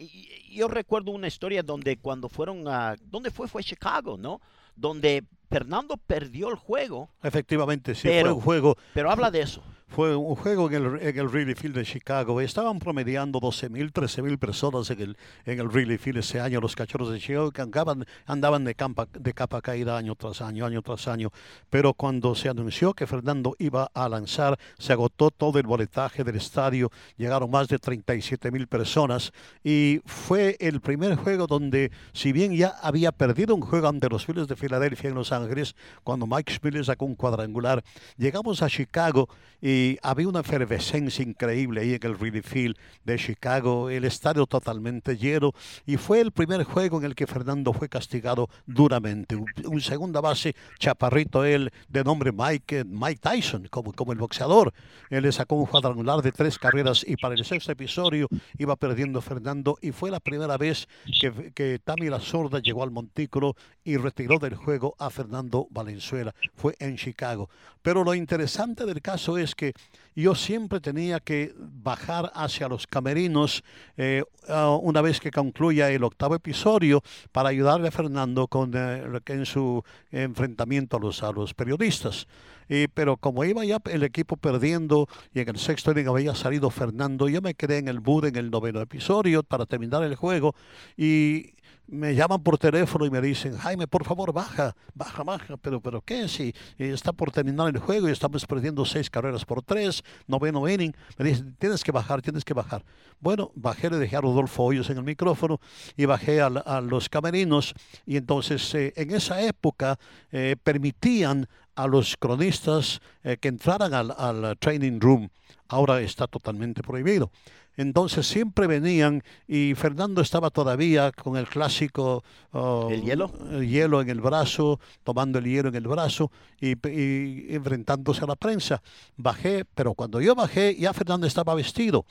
yo recuerdo una historia donde cuando fueron a, ¿dónde fue? Fue Chicago, ¿no? Donde Fernando perdió el juego. Efectivamente, sí, fue un juego. Pero habla de eso. Fue un juego en el, en el Wrigley Field de Chicago. Estaban promediando 12.000, 13.000 personas en el, en el Wrigley Field ese año. Los cachorros de Chicago andaban, andaban de, campa, de capa caída año tras año, año tras año. Pero cuando se anunció que Fernando iba a lanzar, se agotó todo el boletaje del estadio. Llegaron más de 37.000 personas. Y fue el primer juego donde, si bien ya había perdido un juego ante los Phillies de Filadelfia en Los Ángeles, cuando Mike Smith sacó un cuadrangular, llegamos a Chicago y había una efervescencia increíble ahí en el Wrigley Field de Chicago, el estadio totalmente lleno y fue el primer juego en el que Fernando fue castigado duramente. Un, segunda base, chaparrito él, de nombre Mike, Mike Tyson, como, como el boxeador. Él le sacó un cuadrangular de tres carreras y para el sexto episodio iba perdiendo Fernando y fue la primera vez que, que Tami La Sorda llegó al montículo y retiró del juego a Fernando Valenzuela. Fue en Chicago. Pero lo interesante del caso es que yo siempre tenía que bajar hacia los camerinos eh, una vez que concluya el octavo episodio para ayudarle a Fernando con, eh, en su enfrentamiento a los, a los periodistas. pero como iba ya el equipo perdiendo y en el sexto inning había salido Fernando, yo me quedé en el bud en el noveno episodio para terminar el juego y me llaman por teléfono y me dicen, Jaime, por favor, baja, baja, baja, pero, pero ¿qué? Si está por terminar el juego y estamos perdiendo seis carreras por tres noveno inning. Me dice, tienes que bajar, tienes que bajar. Bueno, bajé, le dejé a Rodolfo Hoyos en el micrófono y bajé a, los camerinos. Y entonces, eh, en esa época, eh, permitían a los cronistas eh, que entraran al, al training room. Ahora está totalmente prohibido. Entonces siempre venían y Fernando estaba todavía con el clásico... Oh, ¿El hielo? El hielo en el brazo, tomando el hielo en el brazo y, y enfrentándose a la prensa. Bajé, pero cuando yo bajé ya Fernando estaba vestido.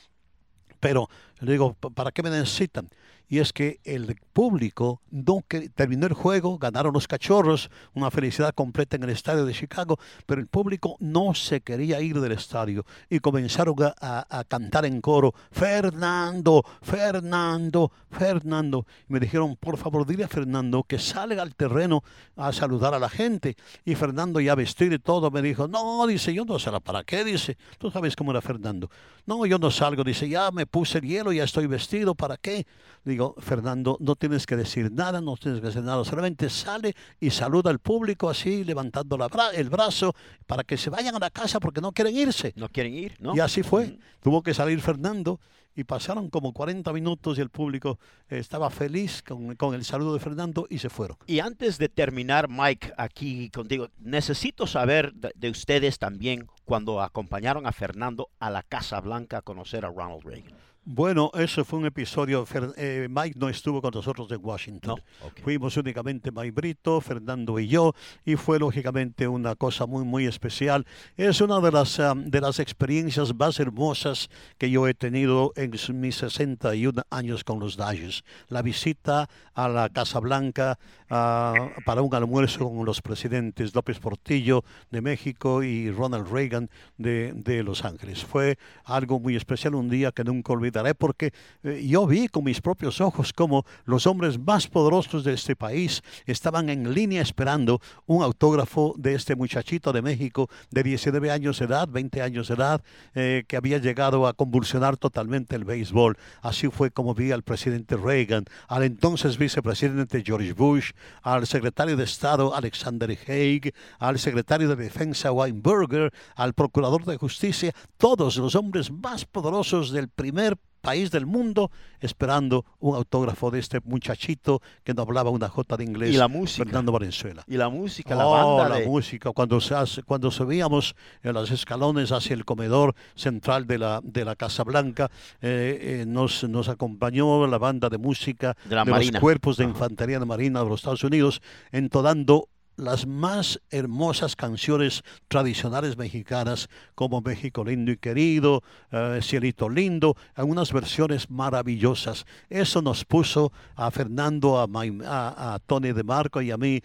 Pero le digo, ¿para qué me necesitan? Y es que el público no que terminó el juego, ganaron los cachorros, una felicidad completa en el estadio de Chicago, pero el público no se quería ir del estadio y comenzaron a, cantar en coro, Fernando, Fernando, Fernando. Y me dijeron, por favor, dile a Fernando que salga al terreno a saludar a la gente. Y Fernando ya vestido y todo me dijo, no, dice, yo no sé para qué, dice, tú sabes cómo era Fernando. No, yo no salgo, dice, ya me puse el hielo, ya estoy vestido, ¿para qué? Digo, Fernando, no tienes que decir nada, no tienes que hacer nada, solamente sale y saluda al público así, levantando el brazo, para que se vayan a la casa porque no quieren irse. No quieren ir, ¿no? Y así fue. Tuvo que salir Fernando y pasaron como 40 minutos y el público estaba feliz con, el saludo de Fernando y se fueron. Y antes de terminar, Mike, aquí contigo, necesito saber de ustedes también cuando acompañaron a Fernando a la Casa Blanca a conocer a Ronald Reagan. Bueno, eso fue un episodio. Eh, Mike no estuvo con nosotros en Washington. Fuimos únicamente Mike Brito, Fernando y yo, y fue lógicamente una cosa muy, muy especial. Es una de las, de las experiencias más hermosas que yo he tenido en mis 61 años con los Dodgers. La visita a la Casa Blanca ah, para un almuerzo con los presidentes López Portillo de México y Ronald Reagan de, de Los Ángeles. Fue algo muy especial, un día que nunca olvidé porque eh, yo vi con mis propios ojos cómo los hombres más poderosos de este país estaban en línea esperando un autógrafo de este muchachito de México de 19 años de edad, 20 años de edad, eh, que había llegado a convulsionar totalmente el béisbol. Así fue como vi al presidente Reagan, al entonces vicepresidente George Bush, al secretario de Estado Alexander Haig, al secretario de Defensa Weinberger, al procurador de justicia, todos los hombres más poderosos del primer país del mundo esperando un autógrafo de este muchachito que no hablaba una jota de inglés. Y la música. Fernando Valenzuela. Y la música, la oh, banda. la música. Cuando, se cuando subíamos en los escalones hacia el comedor central de la, de la Casa Blanca, eh, eh, nos, nos acompañó la banda de música de, la los cuerpos de infantería de Marina de los Estados Unidos, entonando las más hermosas canciones tradicionales mexicanas como México lindo y querido, eh, Cielito lindo, algunas versiones maravillosas. Eso nos puso a Fernando, a, a, a Tony de Marco y a mí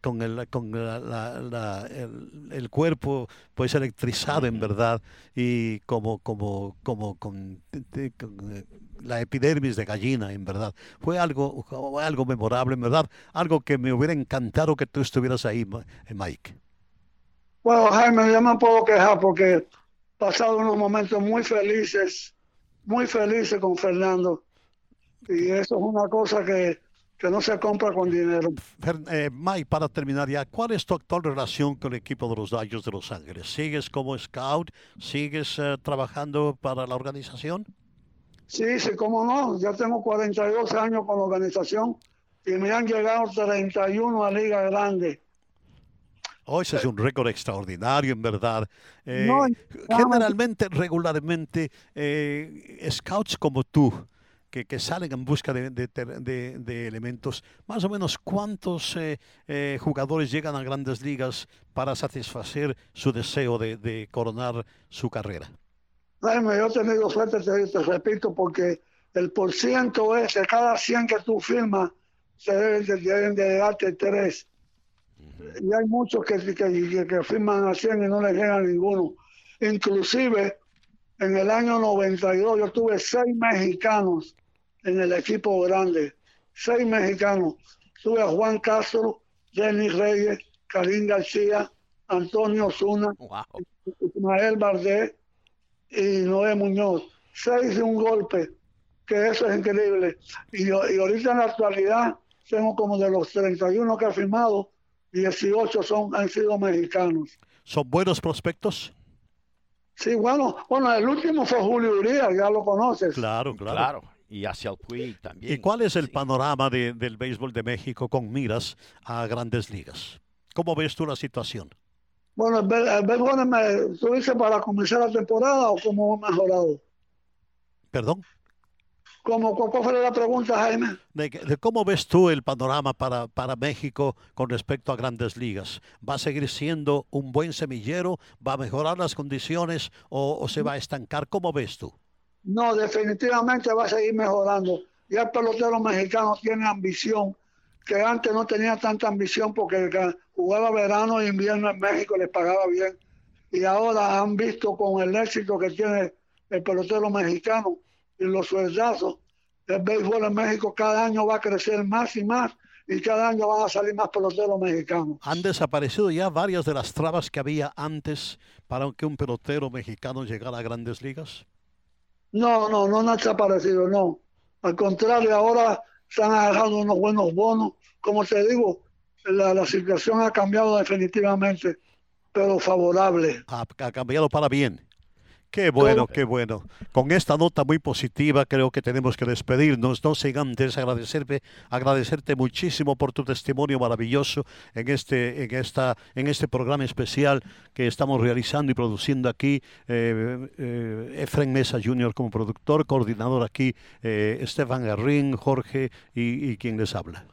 con, el, con el, cuerpo pues electrizado en verdad y como, como, como con, eh, la epidermis de gallina en verdad. Fue algo, algo memorable en verdad, algo que me hubiera encantado que tú estuvieras ahí, eh, Mike. Bueno, Jaime, yo me puedo quejar porque he pasado unos momentos muy felices, muy felices con Fernando. Y eso es una cosa que que no se compra con dinero. Eh, Mike, para terminar ya, ¿cuál es tu actual relación con el equipo de los Dodgers de Los Ángeles? ¿Sigues como scout? ¿Sigues eh, trabajando para la organización? Sí, sí, cómo no. Ya tengo 42 años con la organización y me han llegado 31 a Liga Grande. Oh, ese es un récord extraordinario, en verdad. Eh, generalmente, regularmente, scouts como tú, que, salen en busca de, elementos. Más o menos, ¿cuántos eh, eh, jugadores llegan a grandes ligas para satisfacer su deseo de, coronar su carrera? Jaime, yo he tenido suerte, te, repito, porque el por ciento es de cada 100 que tú firmas, se deben de, darte tres. Y hay muchos que, que, que, firman a 100 y no les llega ninguno. Inclusive, en el año 92 yo tuve seis mexicanos en el equipo grande. Seis mexicanos. Tuve a Juan Castro, Jenny Reyes, Karim García, Antonio Zuna, Ismael Bardé y Noé Muñoz. Seis de un golpe, que eso es increíble. Y, y ahorita en la actualidad tengo como de los 31 que ha firmado, 18 son, han sido mexicanos. ¿Son buenos prospectos? Sí, bueno, bueno, el último fue Julio Urias, ya lo conoces. Claro, claro. Claro. Y hacia el Puig también. ¿Y cuál es el Sí. panorama de- del béisbol de México con miras a grandes ligas? ¿Cómo ves tú la situación? Bueno, el be- el béisbol, me- ¿tú dices para comenzar la temporada o cómo ha mejorado? Perdón. ¿Cómo, cu- ¿Cuál fue la pregunta, Jaime? De cómo ves tú el panorama para, para México con respecto a grandes ligas? ¿Va a seguir siendo un buen semillero? ¿Va a mejorar las condiciones o, o se va a estancar? ¿Cómo ves tú? No, definitivamente va a seguir mejorando. Ya el pelotero mexicano tiene ambición, que antes no tenía tanta ambición porque jugaba verano e invierno en México, les pagaba bien. Y ahora han visto con el éxito que tiene el pelotero mexicano y los sueldazos, el béisbol en México cada año va a crecer más y más y cada año van a salir más peloteros mexicanos. Han desaparecido ya varias de las trabas que había antes para que un pelotero mexicano llegara a grandes ligas. No, no, no han desaparecido, no. Al contrario, ahora se han agarrado unos buenos bonos. Como te digo, la, situación ha cambiado definitivamente, pero favorable. Ha cambiado para bien. Qué bueno, qué bueno. Con esta nota muy positiva creo que tenemos que despedirnos. No sin antes agradecerte, agradecerte muchísimo por tu testimonio maravilloso en este, en esta, en este programa especial que estamos realizando y produciendo aquí. Eh, eh, Efren Mesa Jr. como productor, coordinador aquí, eh, Estefan Garrín, Jorge y, y quien les habla.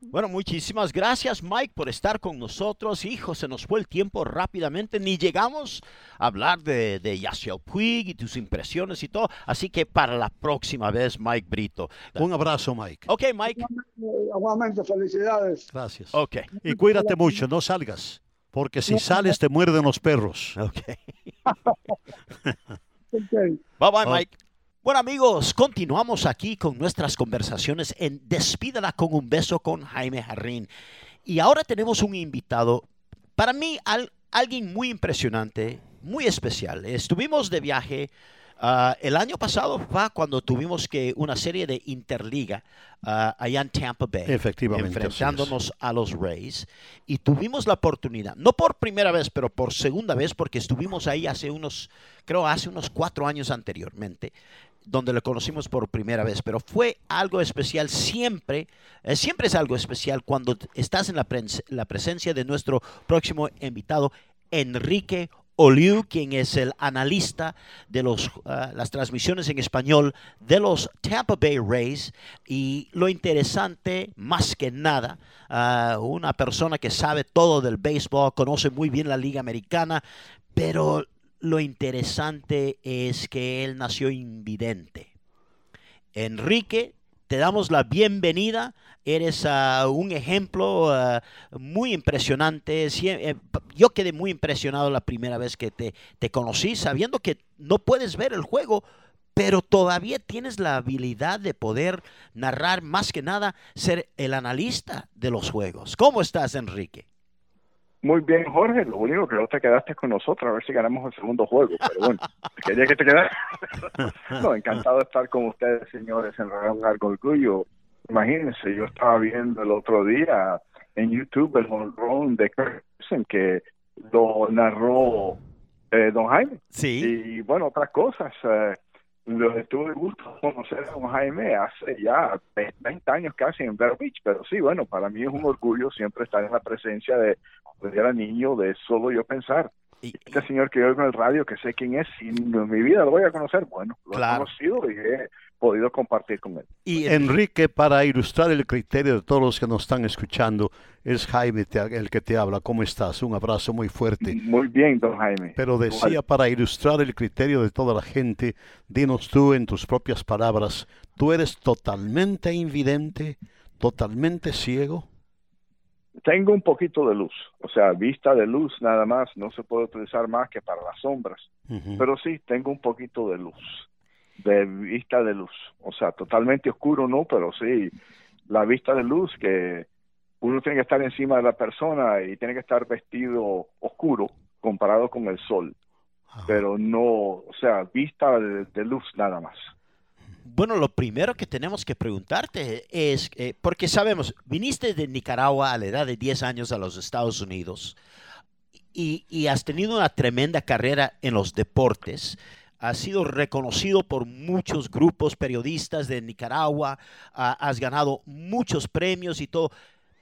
Bueno, muchísimas gracias Mike por estar con nosotros. Hijo, se nos fue el tiempo rápidamente, ni llegamos a hablar de, de Yasiel Puig y tus impresiones y todo. Así que para la próxima vez, Mike Brito. Un abrazo, Mike. Ok, Mike. Igualmente, felicidades. Gracias. Ok. Y cuídate mucho, no salgas, porque si sales te muerden los perros. Ok. Ok. Bye bye, Oh. Mike. Bueno amigos, continuamos aquí con nuestras conversaciones en Despídala con un beso con Jaime Jarrín. Y ahora tenemos un invitado, para mí al- alguien muy impresionante, muy especial. Estuvimos de viaje ah, el año pasado fue cuando tuvimos que una serie de interliga ah, allá en Tampa Bay, Efectivamente, enfrentándonos a los Rays y tuvimos la oportunidad, no por primera vez, pero por segunda vez, porque estuvimos ahí hace unos, creo hace unos cuatro años anteriormente, donde lo conocimos por primera vez, pero fue algo especial siempre, eh, siempre es algo especial cuando estás en la, pres- la presencia de nuestro próximo invitado, Enrique Oliu, quien es el analista de los, ah, las transmisiones en español de los Tampa Bay Rays. Y lo interesante, más que nada, ah, una persona que sabe todo del béisbol, conoce muy bien la liga americana, pero lo interesante es que él nació invidente. Enrique, te damos la bienvenida. Eres ah, un ejemplo ah, muy impresionante. Eh, Yo quedé muy impresionado la primera vez que te conocí, sabiendo que no puedes ver el juego, pero todavía tienes la habilidad de poder narrar, más que nada, ser el analista de los juegos. ¿Cómo estás, Enrique? Muy bien, Jorge. Lo único que no te quedaste con nosotros a ver si ganamos el segundo juego. Pero bueno, quería que te quedaras. no, encantado de estar con ustedes, señores, en un largo orgullo. Imagínense, yo estaba viendo el ototro día en YouTube el home run de Gibson que lo narró eh, Don Jaime. Sí. Y bueno, otras cosas. Eh, lo tuve el gusto conocer a don Jaime hace ya 20 años casi en Vero Beach, pero sí, bueno, para mí es un orgullo siempre estar en la presencia de cuando era niño, de solo yo pensar. Y- Este señor que yo oigo en el radio, que sé quién es, y en mi vida lo voy a conocer, bueno, lo Claro. he conocido y he podido compartir con él. y Enrique, para ilustrar el criterio de todos los que nos están escuchando, es Jaime el que te habla. ¿Cómo estás? Un abrazo muy fuerte. Muy bien, don Jaime. Pero decía, para ilustrar el criterio de toda la gente, dinos tú en tus propias palabras, ¿tú eres totalmente invidente, totalmente ciego? Tengo un poquito de luz, o sea, vista de luz nada más, no se puede utilizar más que para las sombras. Pero sí tengo un poquito de luz, de vista de luz, o sea, totalmente oscuro no, pero sí la vista de luz que uno tiene que estar encima de la persona y tiene que estar vestido oscuro comparado con el sol, Ajá. pero no, o sea, vista de, de luz nada más. Bueno, lo primero que tenemos que preguntarte es, eh, porque sabemos, viniste de Nicaragua a la edad de 10 años a los Estados Unidos y, has tenido una tremenda carrera en los deportes. Has sido reconocido por muchos grupos periodistas de Nicaragua, has ganado muchos premios y todo.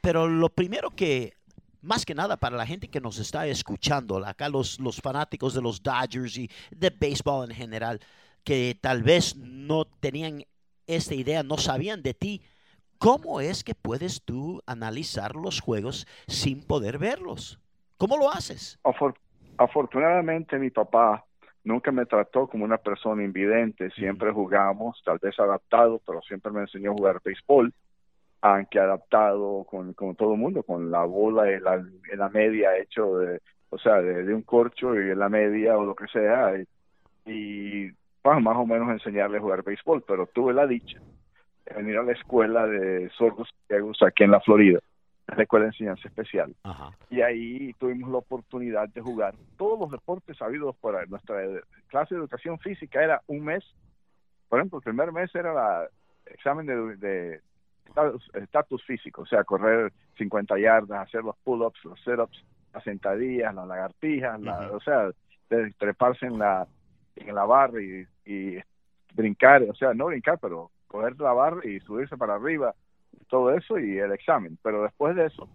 Pero lo primero que, más que nada para la gente que nos está escuchando, acá los, los fanáticos de los Dodgers y de béisbol en general, que tal vez no tenían esta idea, no sabían de ti, ¿cómo es que puedes tú analizar los juegos sin poder verlos? ¿Cómo lo haces? afortunadamente mi papá nunca me trató como una persona invidente, siempre jugamos, tal vez adaptado, pero siempre me enseñó a jugar béisbol, aunque adaptado con, todo el mundo, con la bola en la, en la media hecho de, o sea, de, un corcho y en la media o lo que sea, y, pues, más o menos enseñarle a jugar béisbol, pero tuve la dicha de venir a la escuela de sordos ciegos aquí en la Florida la escuela de enseñanza especial. Y ahí tuvimos la oportunidad de jugar todos los deportes sabidos por nuestra clase de educación física era un mes. Por ejemplo, el primer mes era el examen de, estatus físico, o sea, correr 50 yardas, hacer los pull-ups, los sit-ups, las sentadillas, las lagartijas, o sea, treparse en la, en la barra y, y brincar, o sea, no brincar, pero coger la barra y subirse para arriba todo eso y el examen. Pero después de eso,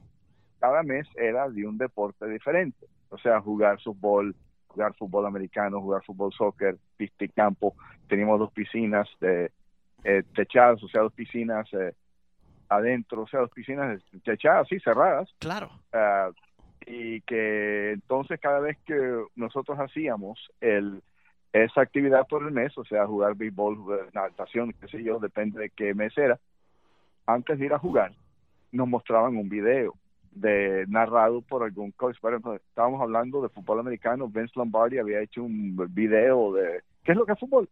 cada mes era de un deporte diferente. O sea, jugar fútbol, jugar fútbol americano, jugar fútbol soccer, pista y campo. Teníamos dos piscinas de, eh, techadas, o sea, dos piscinas eh, adentro, o sea, dos piscinas techadas, sí, cerradas. Claro. Ah, y que entonces cada vez que nosotros hacíamos el esa actividad por el mes, o sea, jugar béisbol, natación, qué sé yo, depende de qué mes era, antes de ir a jugar, nos mostraban un video de narrado por algún coach. Ejemplo, estábamos hablando de fútbol americano, Vince Lombardi había hecho un video de qué es lo que es fútbol.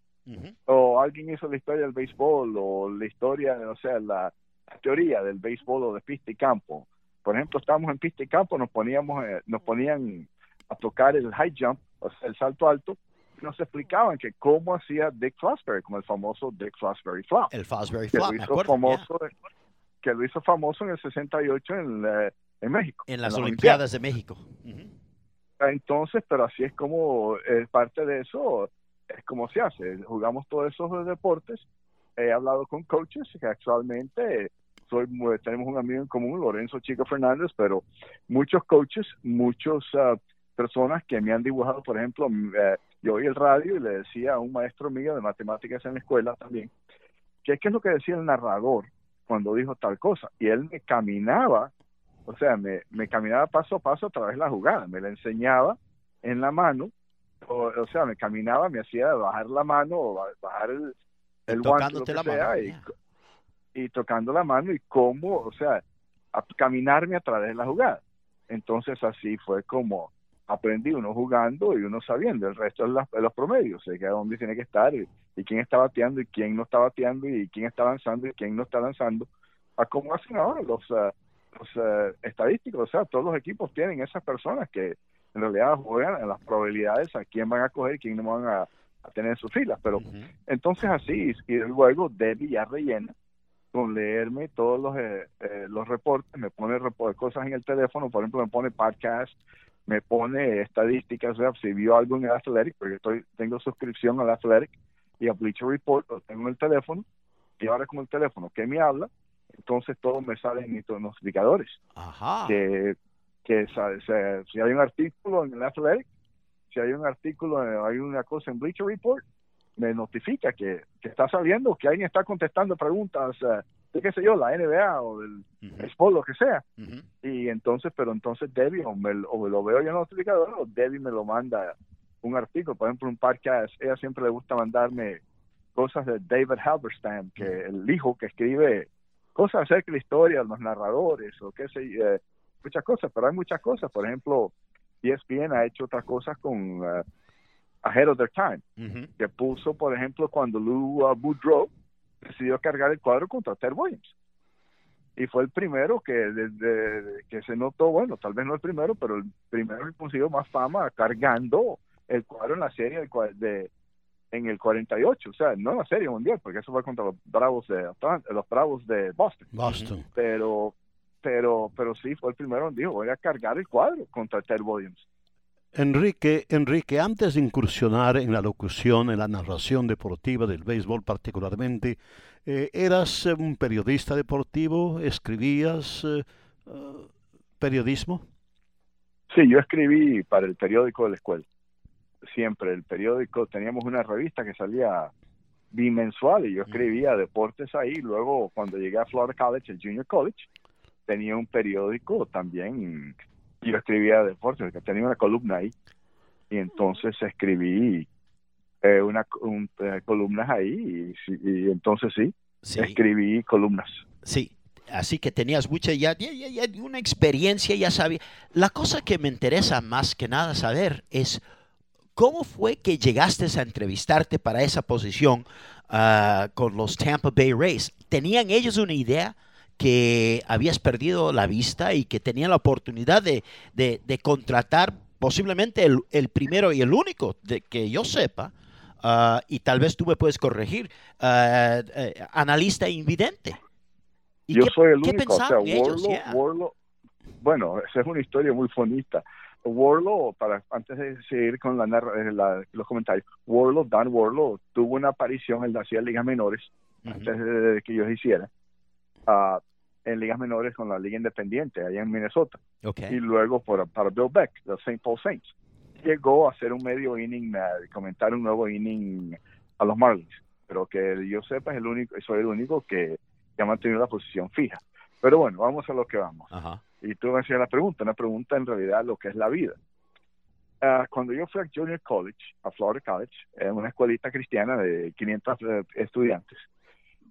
O alguien hizo la historia del béisbol o la historia, o sea, la, teoría del béisbol o de pista y campo. Por ejemplo, estábamos en pista y campo, nos poníamos, eh, nos ponían a tocar el high jump, o sea, el salto alto, nos explicaban que cómo hacía Dick Fosbury, como el famoso Dick Fosbury Flop. El Fosbury Flop, que lo hizo famoso, que lo hizo famoso en el 68 en, eh, en México. En las, Olimpiadas, de México. Entonces, pero así es como es parte de eso, es como se hace. Jugamos todos esos deportes. He hablado con coaches que actualmente soy, tenemos un amigo en común, Lorenzo Chico Fernández, pero muchos coaches, muchas ah, personas que me han dibujado, por ejemplo, eh, yo oí el radio y le decía a un maestro mío de matemáticas en la escuela también, que qué es lo que decía el narrador cuando dijo tal cosa. Y él me caminaba, o sea, me, me caminaba paso a paso a través de la jugada, me la enseñaba en la mano, o, sea, me caminaba, me hacía bajar la mano o bajar el, el guante, lo que sea, y, y, tocando la mano y cómo, o sea, a caminarme a través de la jugada. Entonces así fue como aprendí uno jugando y uno sabiendo, el resto de, los promedios, sé que a dónde tiene que estar y, quién está bateando y quién no está bateando y quién está lanzando y quién no está lanzando, a cómo hacen ahora los, eh, los eh, estadísticos, o sea, todos los equipos tienen esas personas que en realidad juegan en las probabilidades a quién van a coger y quién no van a, tener en sus filas, pero entonces así, y luego Debbie ya rellena con leerme todos los, eh, los reportes, me pone cosas en el teléfono, por ejemplo, me pone podcast, me pone estadísticas, o sea, si vio algo en el Athletic, porque estoy, tengo suscripción al Athletic y a Bleacher Report, lo tengo en el teléfono, y ahora con el teléfono que me habla, entonces todo me sale en mis notificadores. Ajá. Que, que si hay un artículo en el Athletic, si hay un artículo, hay una cosa en Bleacher Report, me notifica que, que está saliendo, que alguien está contestando preguntas uh, de qué sé yo, la NBA o del uh lo que sea. Y entonces, pero entonces Debbie o, me, lo veo yo en el notificador o Debbie me lo manda un artículo, por ejemplo, un podcast, ella siempre le gusta mandarme cosas de David Halberstam, que el hijo que escribe cosas acerca de la historia, los narradores o qué sé, eh, muchas cosas, pero hay muchas cosas, por ejemplo, ESPN ha hecho otras cosas con uh, Ahead of Their Time, que puso, por ejemplo, cuando Lou uh, Boudreau decidió cargar el cuadro contra Ted Williams. Y fue el primero que desde que se notó, bueno, tal vez no el primero, pero el primero que consiguió más fama cargando el cuadro en la serie de, de en el 48, o sea, no en la serie mundial, porque eso fue contra los Bravos de los Bravos de Boston. Boston. Pero pero pero sí fue el primero donde dijo, voy a cargar el cuadro contra Ted Williams. Enrique, Enrique, antes de incursionar en la locución, en la narración deportiva del béisbol particularmente, eh, ¿eras un periodista deportivo? ¿Escribías eh, uh, periodismo? Sí, yo escribí para el periódico de la escuela. Siempre, el periódico, teníamos una revista que salía bimensual y yo escribía deportes ahí. Luego, cuando llegué a Florida College, el Junior College, tenía un periódico también. Yo escribía deportes, que tenía una columna ahí. Y entonces escribí eh, una un, eh, columnas ahí y, y, entonces sí, Sí. escribí columnas. Sí, así que tenías mucha ya, ya, ya- ya una experiencia, ya sabía. La cosa que me interesa más que nada saber es cómo fue que llegaste a entrevistarte para esa posición ah, con los Tampa Bay Rays. ¿Tenían ellos una idea que habías perdido la vista y que tenían la oportunidad de, de- de contratar posiblemente el, el primero y el único de que yo sepa? ah, y tal vez tú me puedes corregir, eh, analista invidente. ¿Y Yo qué- soy el único, o sea, ellos? Warlow, Yeah. Warlow- bueno, esa es una historia muy bonita. Warlow, para antes de seguir con la, eh, la- los comentarios, Warlow, Dan Warlow, tuvo una aparición, él hacía ligas menores, antes de que yo hiciera, ah, en ligas menores con la liga independiente, allá en Minnesota, Ok. y luego por, para Bill Beck, de los St. Paul Saints. Llegó a hacer un medio inning, ah, comentar un nuevo inning a los Marlins, pero que yo sepa es el único, soy el único que, que ha mantenido la posición fija. Pero bueno, vamos a lo que vamos. Ajá. Y tú me hacías la pregunta, una pregunta en realidad lo que es la vida. Ah, cuando yo fui a Junior College, a Florida College, en una escuelita cristiana de 500 eh, estudiantes,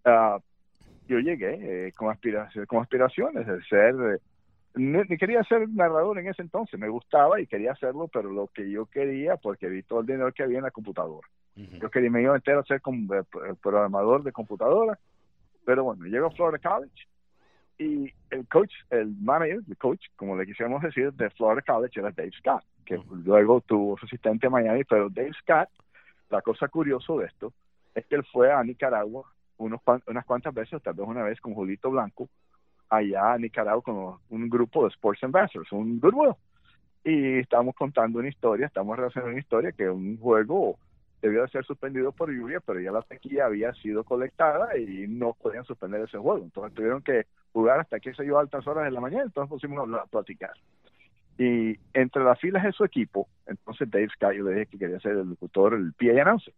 ah, yo llegué eh, con, aspiraciones, con aspiraciones de ser, eh, quería ser narrador en ese entonces, me gustaba y quería hacerlo, pero lo que yo quería, porque vi todo el dinero que había en la computadora. Yo quería, me iba meter a ser como, eh, programador de computadora, pero bueno, llego a Florida College y el coach, el manager, el coach, como le quisiéramos decir, de Florida College era Dave Scott, que luego tuvo su asistente en Miami, pero Dave Scott, la cosa curiosa de esto, es que él fue a Nicaragua unos, unas cuantas veces, tal vez una vez con Julito Blanco, allá a Nicaragua con un grupo de Sports Ambassadors, un Goodwill. Y estamos contando una historia, estamos relacionando una historia que un juego debió de ser suspendido por lluvia, pero ya la taquilla había sido colectada y no podían suspender ese juego. Entonces tuvieron que jugar hasta que se a altas horas de la mañana, entonces pusimos a hablar- platicar. Y entre las filas de su equipo, entonces Dave Scott, yo le dije que quería ser el locutor, el PA announcer,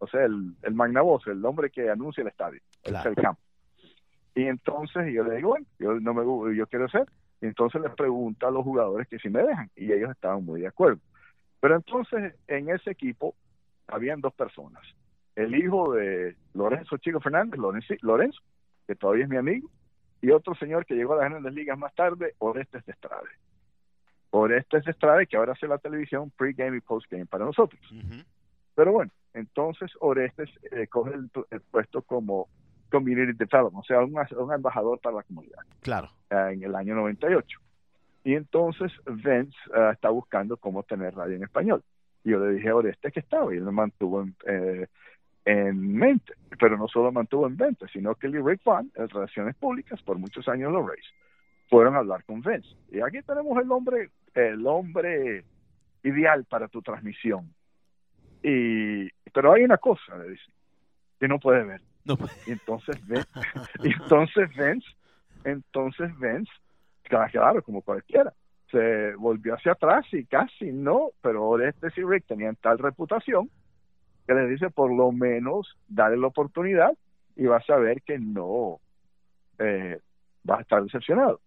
o sea, el, el magna voz, el hombre que anuncia el estadio, Claro. el campo. Y entonces yo le digo, bueno, yo no me yo quiero ser. Y entonces le pregunta a los jugadores que si me dejan, y ellos estaban muy de acuerdo. Pero entonces en ese equipo habían dos personas. El hijo de Lorenzo Chico Fernández, Lorenzo, Lorenzo, que todavía es mi amigo, y otro señor que llegó a las grandes ligas más tarde, Orestes de Estrade. Orestes de Estrade, que ahora hace la televisión pre-game y post-game para nosotros. Ujú. Pero bueno, entonces Orestes eh, coge el, el puesto como Community Development, o sea, un, un embajador para la comunidad Claro. eh, en el año 98. Y entonces Vince eh, está buscando cómo tener radio en español. Y yo le dije a Orestes que estaba y él me mantuvo en, eh, en mente. Pero no solo mantuvo en mente, sino que y Rick Vaughn, en Relaciones Públicas, por muchos años los Rays, fueron a hablar con Vince. Y aquí tenemos el hombre, el hombre ideal para tu transmisión. Y, pero hay una cosa, le dice, que no puede ver. No, Y entonces Vince, y entonces Vince, entonces Vince, claro, como cualquiera, se volvió hacia atrás y casi no, pero Orestes y Rick tenían tal reputación que les dice por lo menos darle la oportunidad y vas a ver que no eh, vas a estar decepcionado.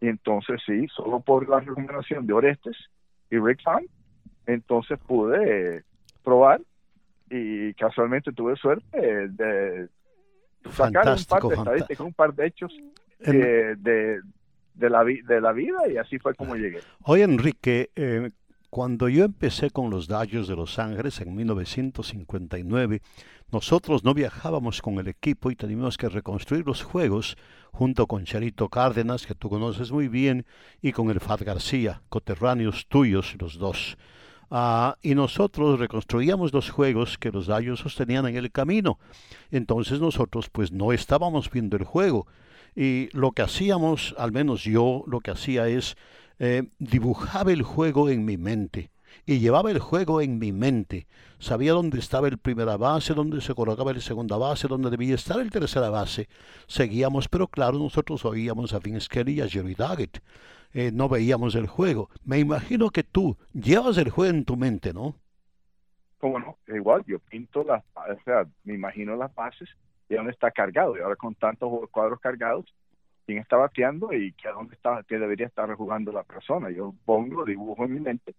Y entonces sí, solo por la recomendación de Orestes y Rick Fan, entonces pude probar y casualmente tuve suerte de sacar un par Fantástico, de estadísticas, un par de hechos eh, de, de, la, vi- de la vida y así fue como llegué. Oye, Enrique, eh, cuando yo empecé con los Dodgers de Los Ángeles en 1959, nosotros no viajábamos con el equipo y teníamos que reconstruir los juegos junto con Charito Cárdenas, que tú conoces muy bien, y con el Fat García, coterráneos tuyos los dos. Ah, y nosotros reconstruíamos los juegos que los Dodgers sostenían en el camino. Entonces nosotros pues no estábamos viendo el juego. Y lo que hacíamos, al menos yo, lo que hacía es eh, dibujaba el juego en mi mente. y llevaba el juego en mi mente. Sabía dónde estaba el primera base, dónde se colocaba el segunda base, dónde debía estar el tercera base. Seguíamos, pero claro, nosotros oíamos a Vince Kelly y a Jerry Daggett. Eh, no veíamos el juego. Me imagino que tú llevas el juego en tu mente, ¿no? ¿Cómo no? Igual, yo pinto las, o sea, me imagino las bases y dónde está cargado. Y ahora con tantos cuadros cargados, quién está bateando y que a dónde está, que debería estar jugando la persona. Yo pongo, dibujo en mi mente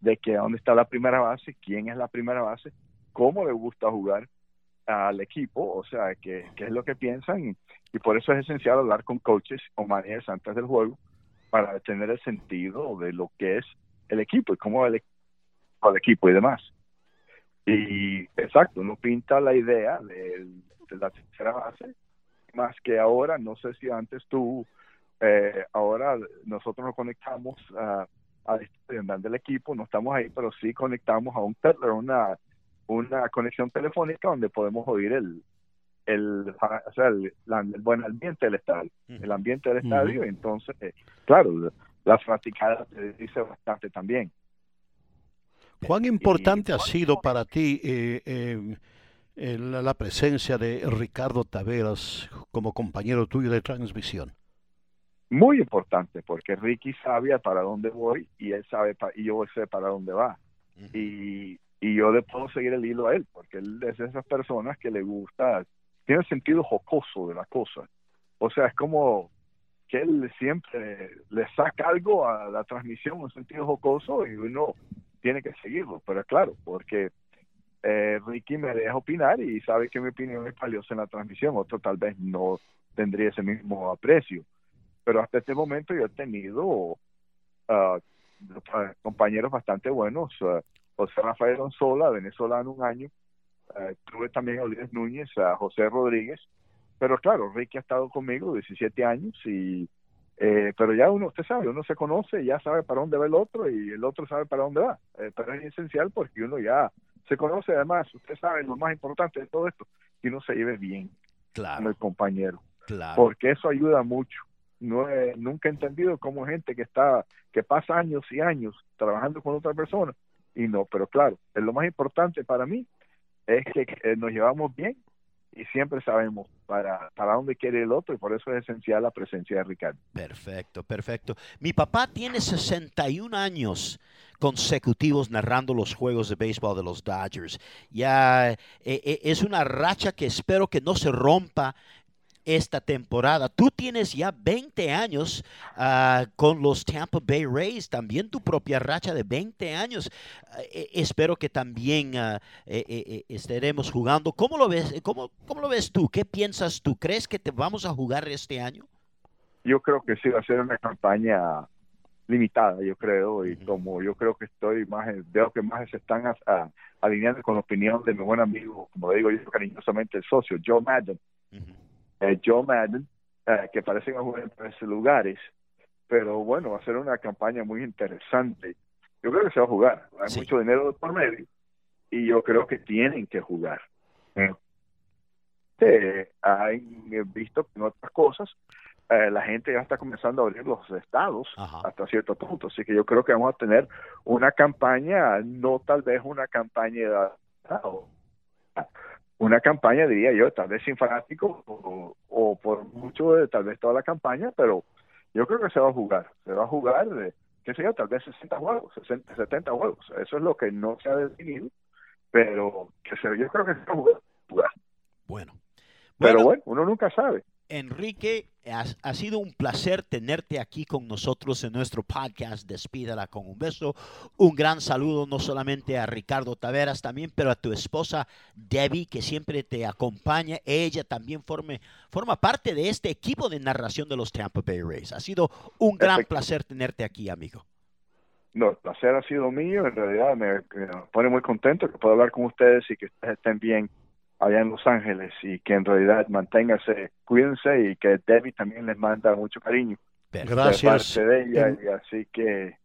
de que a dónde está la primera base, quién es la primera base, cómo le gusta jugar al equipo, o sea, qué, qué es lo que piensan y, por eso es esencial hablar con coaches o managers antes del juego para tener el sentido de lo que es el equipo y cómo el, el equipo y demás. Y exacto, uno pinta la idea de, la tercera base, más que ahora, no sé si antes tú, eh, ahora nosotros nos conectamos a, a del equipo, no estamos ahí, pero sí conectamos a un una, una conexión telefónica donde podemos oír el, el, o sea, el, buen ambiente del estadio, el ambiente del estadio, entonces, eh, claro, la fanaticada te dice bastante también. ¿Cuán importante ha sido para ti eh, eh, la presencia de Ricardo Taveras como compañero tuyo de transmisión? Muy importante, porque Ricky sabe para dónde voy y él sabe y yo sé para dónde va. y, y yo le puedo seguir el hilo a él, porque él es de esas personas que le gusta, tiene sentido jocoso de la cosa. O sea, es como que él siempre le saca algo a la transmisión, un sentido jocoso, y uno tiene que seguirlo, pero claro, porque eh, Ricky me deja opinar y sabe que mi opinión es valiosa en la transmisión, otro tal vez no tendría ese mismo aprecio. Pero hasta este momento yo he tenido uh, compañeros bastante buenos. Uh, José Rafael Gonzola, venezolano un año. Uh, tuve también a Luis Núñez, a José Rodríguez. Pero claro, Ricky ha estado conmigo 17 años y eh, pero ya uno, usted sabe, uno se conoce, ya sabe para dónde va el otro y el otro sabe para dónde va. Eh, pero es esencial porque uno ya se conoce, además, usted sabe lo más importante de todo esto, que uno se lleve bien con el compañero. Porque eso ayuda mucho. No he, nunca he entendido cómo gente que está, que pasa años y años trabajando con otra persona y no, pero claro, es lo más importante para mí es que nos llevamos bien y siempre sabemos para, para dónde quiere el otro y por eso es esencial la presencia de Ricardo. Perfecto, perfecto. Mi papá tiene 61 años consecutivos narrando los juegos de béisbol de los Dodgers. Ya eh, eh, es una racha que espero que no se rompa esta temporada. Tú tienes ya 20 años ah, con los Tampa Bay Rays, también tu propia racha de 20 años. E, espero que también uh, estaremos jugando. ¿Cómo lo ves? ¿Cómo, ¿Cómo lo ves tú? ¿Qué piensas tú? ¿Crees que te vamos a jugar este año? Yo creo que sí va a ser una campaña limitada, yo creo, y como yo creo que estoy más, veo que más se están alineando con la opinión de mi buen amigo, como digo yo cariñosamente, el socio, Joe Madden, eh, Joe Madden, eh, que parecen jugar en tres lugares, pero bueno, va a ser una campaña muy interesante. Yo creo que se va a jugar, hay mucho dinero por medio y yo creo que tienen que jugar. Mm. Eh, han visto que en otras cosas eh, la gente ya está comenzando a abrir los estados hasta cierto punto, así que yo creo que vamos a tener una campaña, no tal vez una campaña de una campaña, diría yo, tal vez sin fanáticos o, por mucho de tal vez toda la campaña, pero yo creo que se va a jugar, se va a jugar, de, qué sé yo, tal vez 60 juegos, 60, 70 juegos, eso es lo que no se ha definido, pero que se, yo creo que se va a jugar. Bueno. Pero bueno, uno nunca sabe. Enrique, ha, sido un placer tenerte aquí con nosotros en nuestro podcast Despídala con un beso. Un gran saludo no solamente a Ricardo Taveras también, pero a tu esposa Debbie, que siempre te acompaña. Ella también forme, forma parte de este equipo de narración de los Tampa Bay Rays. Ha sido un gran placer tenerte aquí, amigo. No, el placer ha sido mío. En realidad me, me pone muy contento que pueda hablar con ustedes y que ustedes estén bien allá en Los Ángeles y que en realidad manténgase, cuídense y que Debbie también les manda mucho cariño. Gracias. De parte de ella, y así que...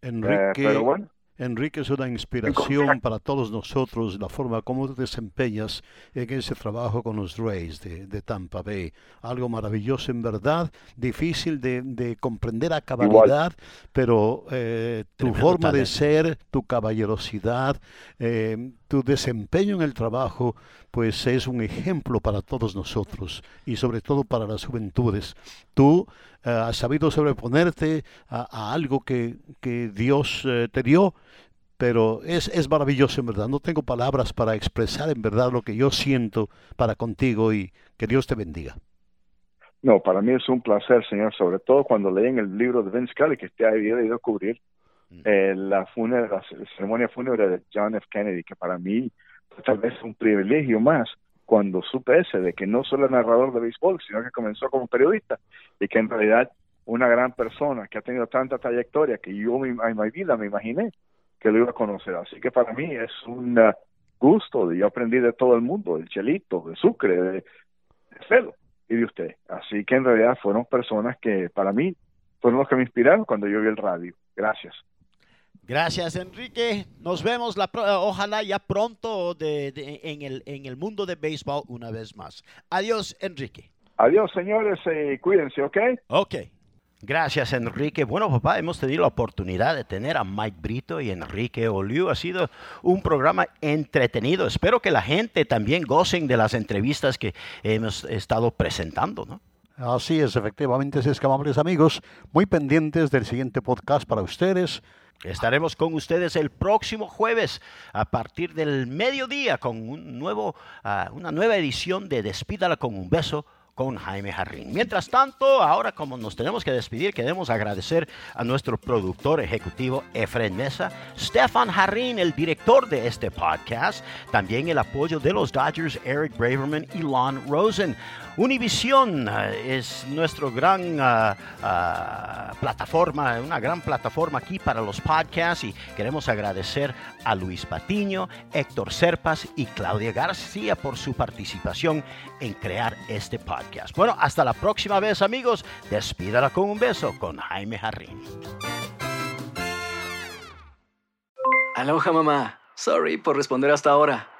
Enrique, eh, pero bueno. Enrique es una inspiración para todos nosotros, la forma como te desempeñas en ese trabajo con los Rays de, Tampa Bay. Algo maravilloso en verdad, difícil de, comprender a cabalidad, pero eh, tu forma de ser, tu caballerosidad, eh, tu desempeño en el trabajo, pues es un ejemplo para todos nosotros y sobre todo para las juventudes. Tú eh, has sabido sobreponerte a, algo que, que Dios te dio pero es, es maravilloso en verdad. No tengo palabras para expresar en verdad lo que yo siento para contigo y que Dios te bendiga. No, para mí es un placer, señor, sobre todo cuando leen el libro de Vince Kelly, que usted ha debido cubrir mm. Eh, la, ceremonia fúnebre de John F. Kennedy, que para mí fue tal vez un privilegio más cuando supe ese, de que no solo es narrador de béisbol, sino que comenzó como periodista y que en realidad una gran persona que ha tenido tanta trayectoria que yo en mi vida me imaginé que lo iba a conocer. Así que para mí es un uh, gusto, yo aprendí de todo el mundo, del Chelito, de Sucre, de, de y de usted. Así que en realidad fueron personas que para mí fueron los que me inspiraron cuando yo vi el radio. Gracias. Gracias, Enrique. Nos vemos la ojalá ya pronto de, en, el, en el mundo de béisbol una vez más. Adiós, Enrique. Adiós, señores. Eh, cuídense, ¿ok? Ok. Gracias, Enrique. Bueno, papá, hemos tenido la oportunidad de tener a Mike Brito y Enrique Oliu. Ha sido un programa entretenido. Espero que la gente también gocen de las entrevistas que hemos estado presentando, ¿no? Así es, efectivamente, amables amigos, muy pendientes del siguiente podcast para ustedes. Estaremos con ustedes el próximo jueves a partir del mediodía con un nuevo, ah, una nueva edición de Despídala con un beso con Jaime Jarrín. Mientras tanto, ahora como nos tenemos que despedir, queremos agradecer a nuestro productor ejecutivo Efren Mesa, Stefan Jarrín, el director de este podcast, también el apoyo de los Dodgers Eric Braverman y Lon Rosen. Univision eh, es nuestro gran ah, ah, plataforma, una gran plataforma aquí para los podcasts y queremos agradecer a Luis Patiño, Héctor Serpas y Claudia García por su participación en crear este podcast. Bueno, hasta la próxima vez amigos, despídala con un beso con Jaime Jarrín. Aloha mamá, sorry por responder hasta ahora.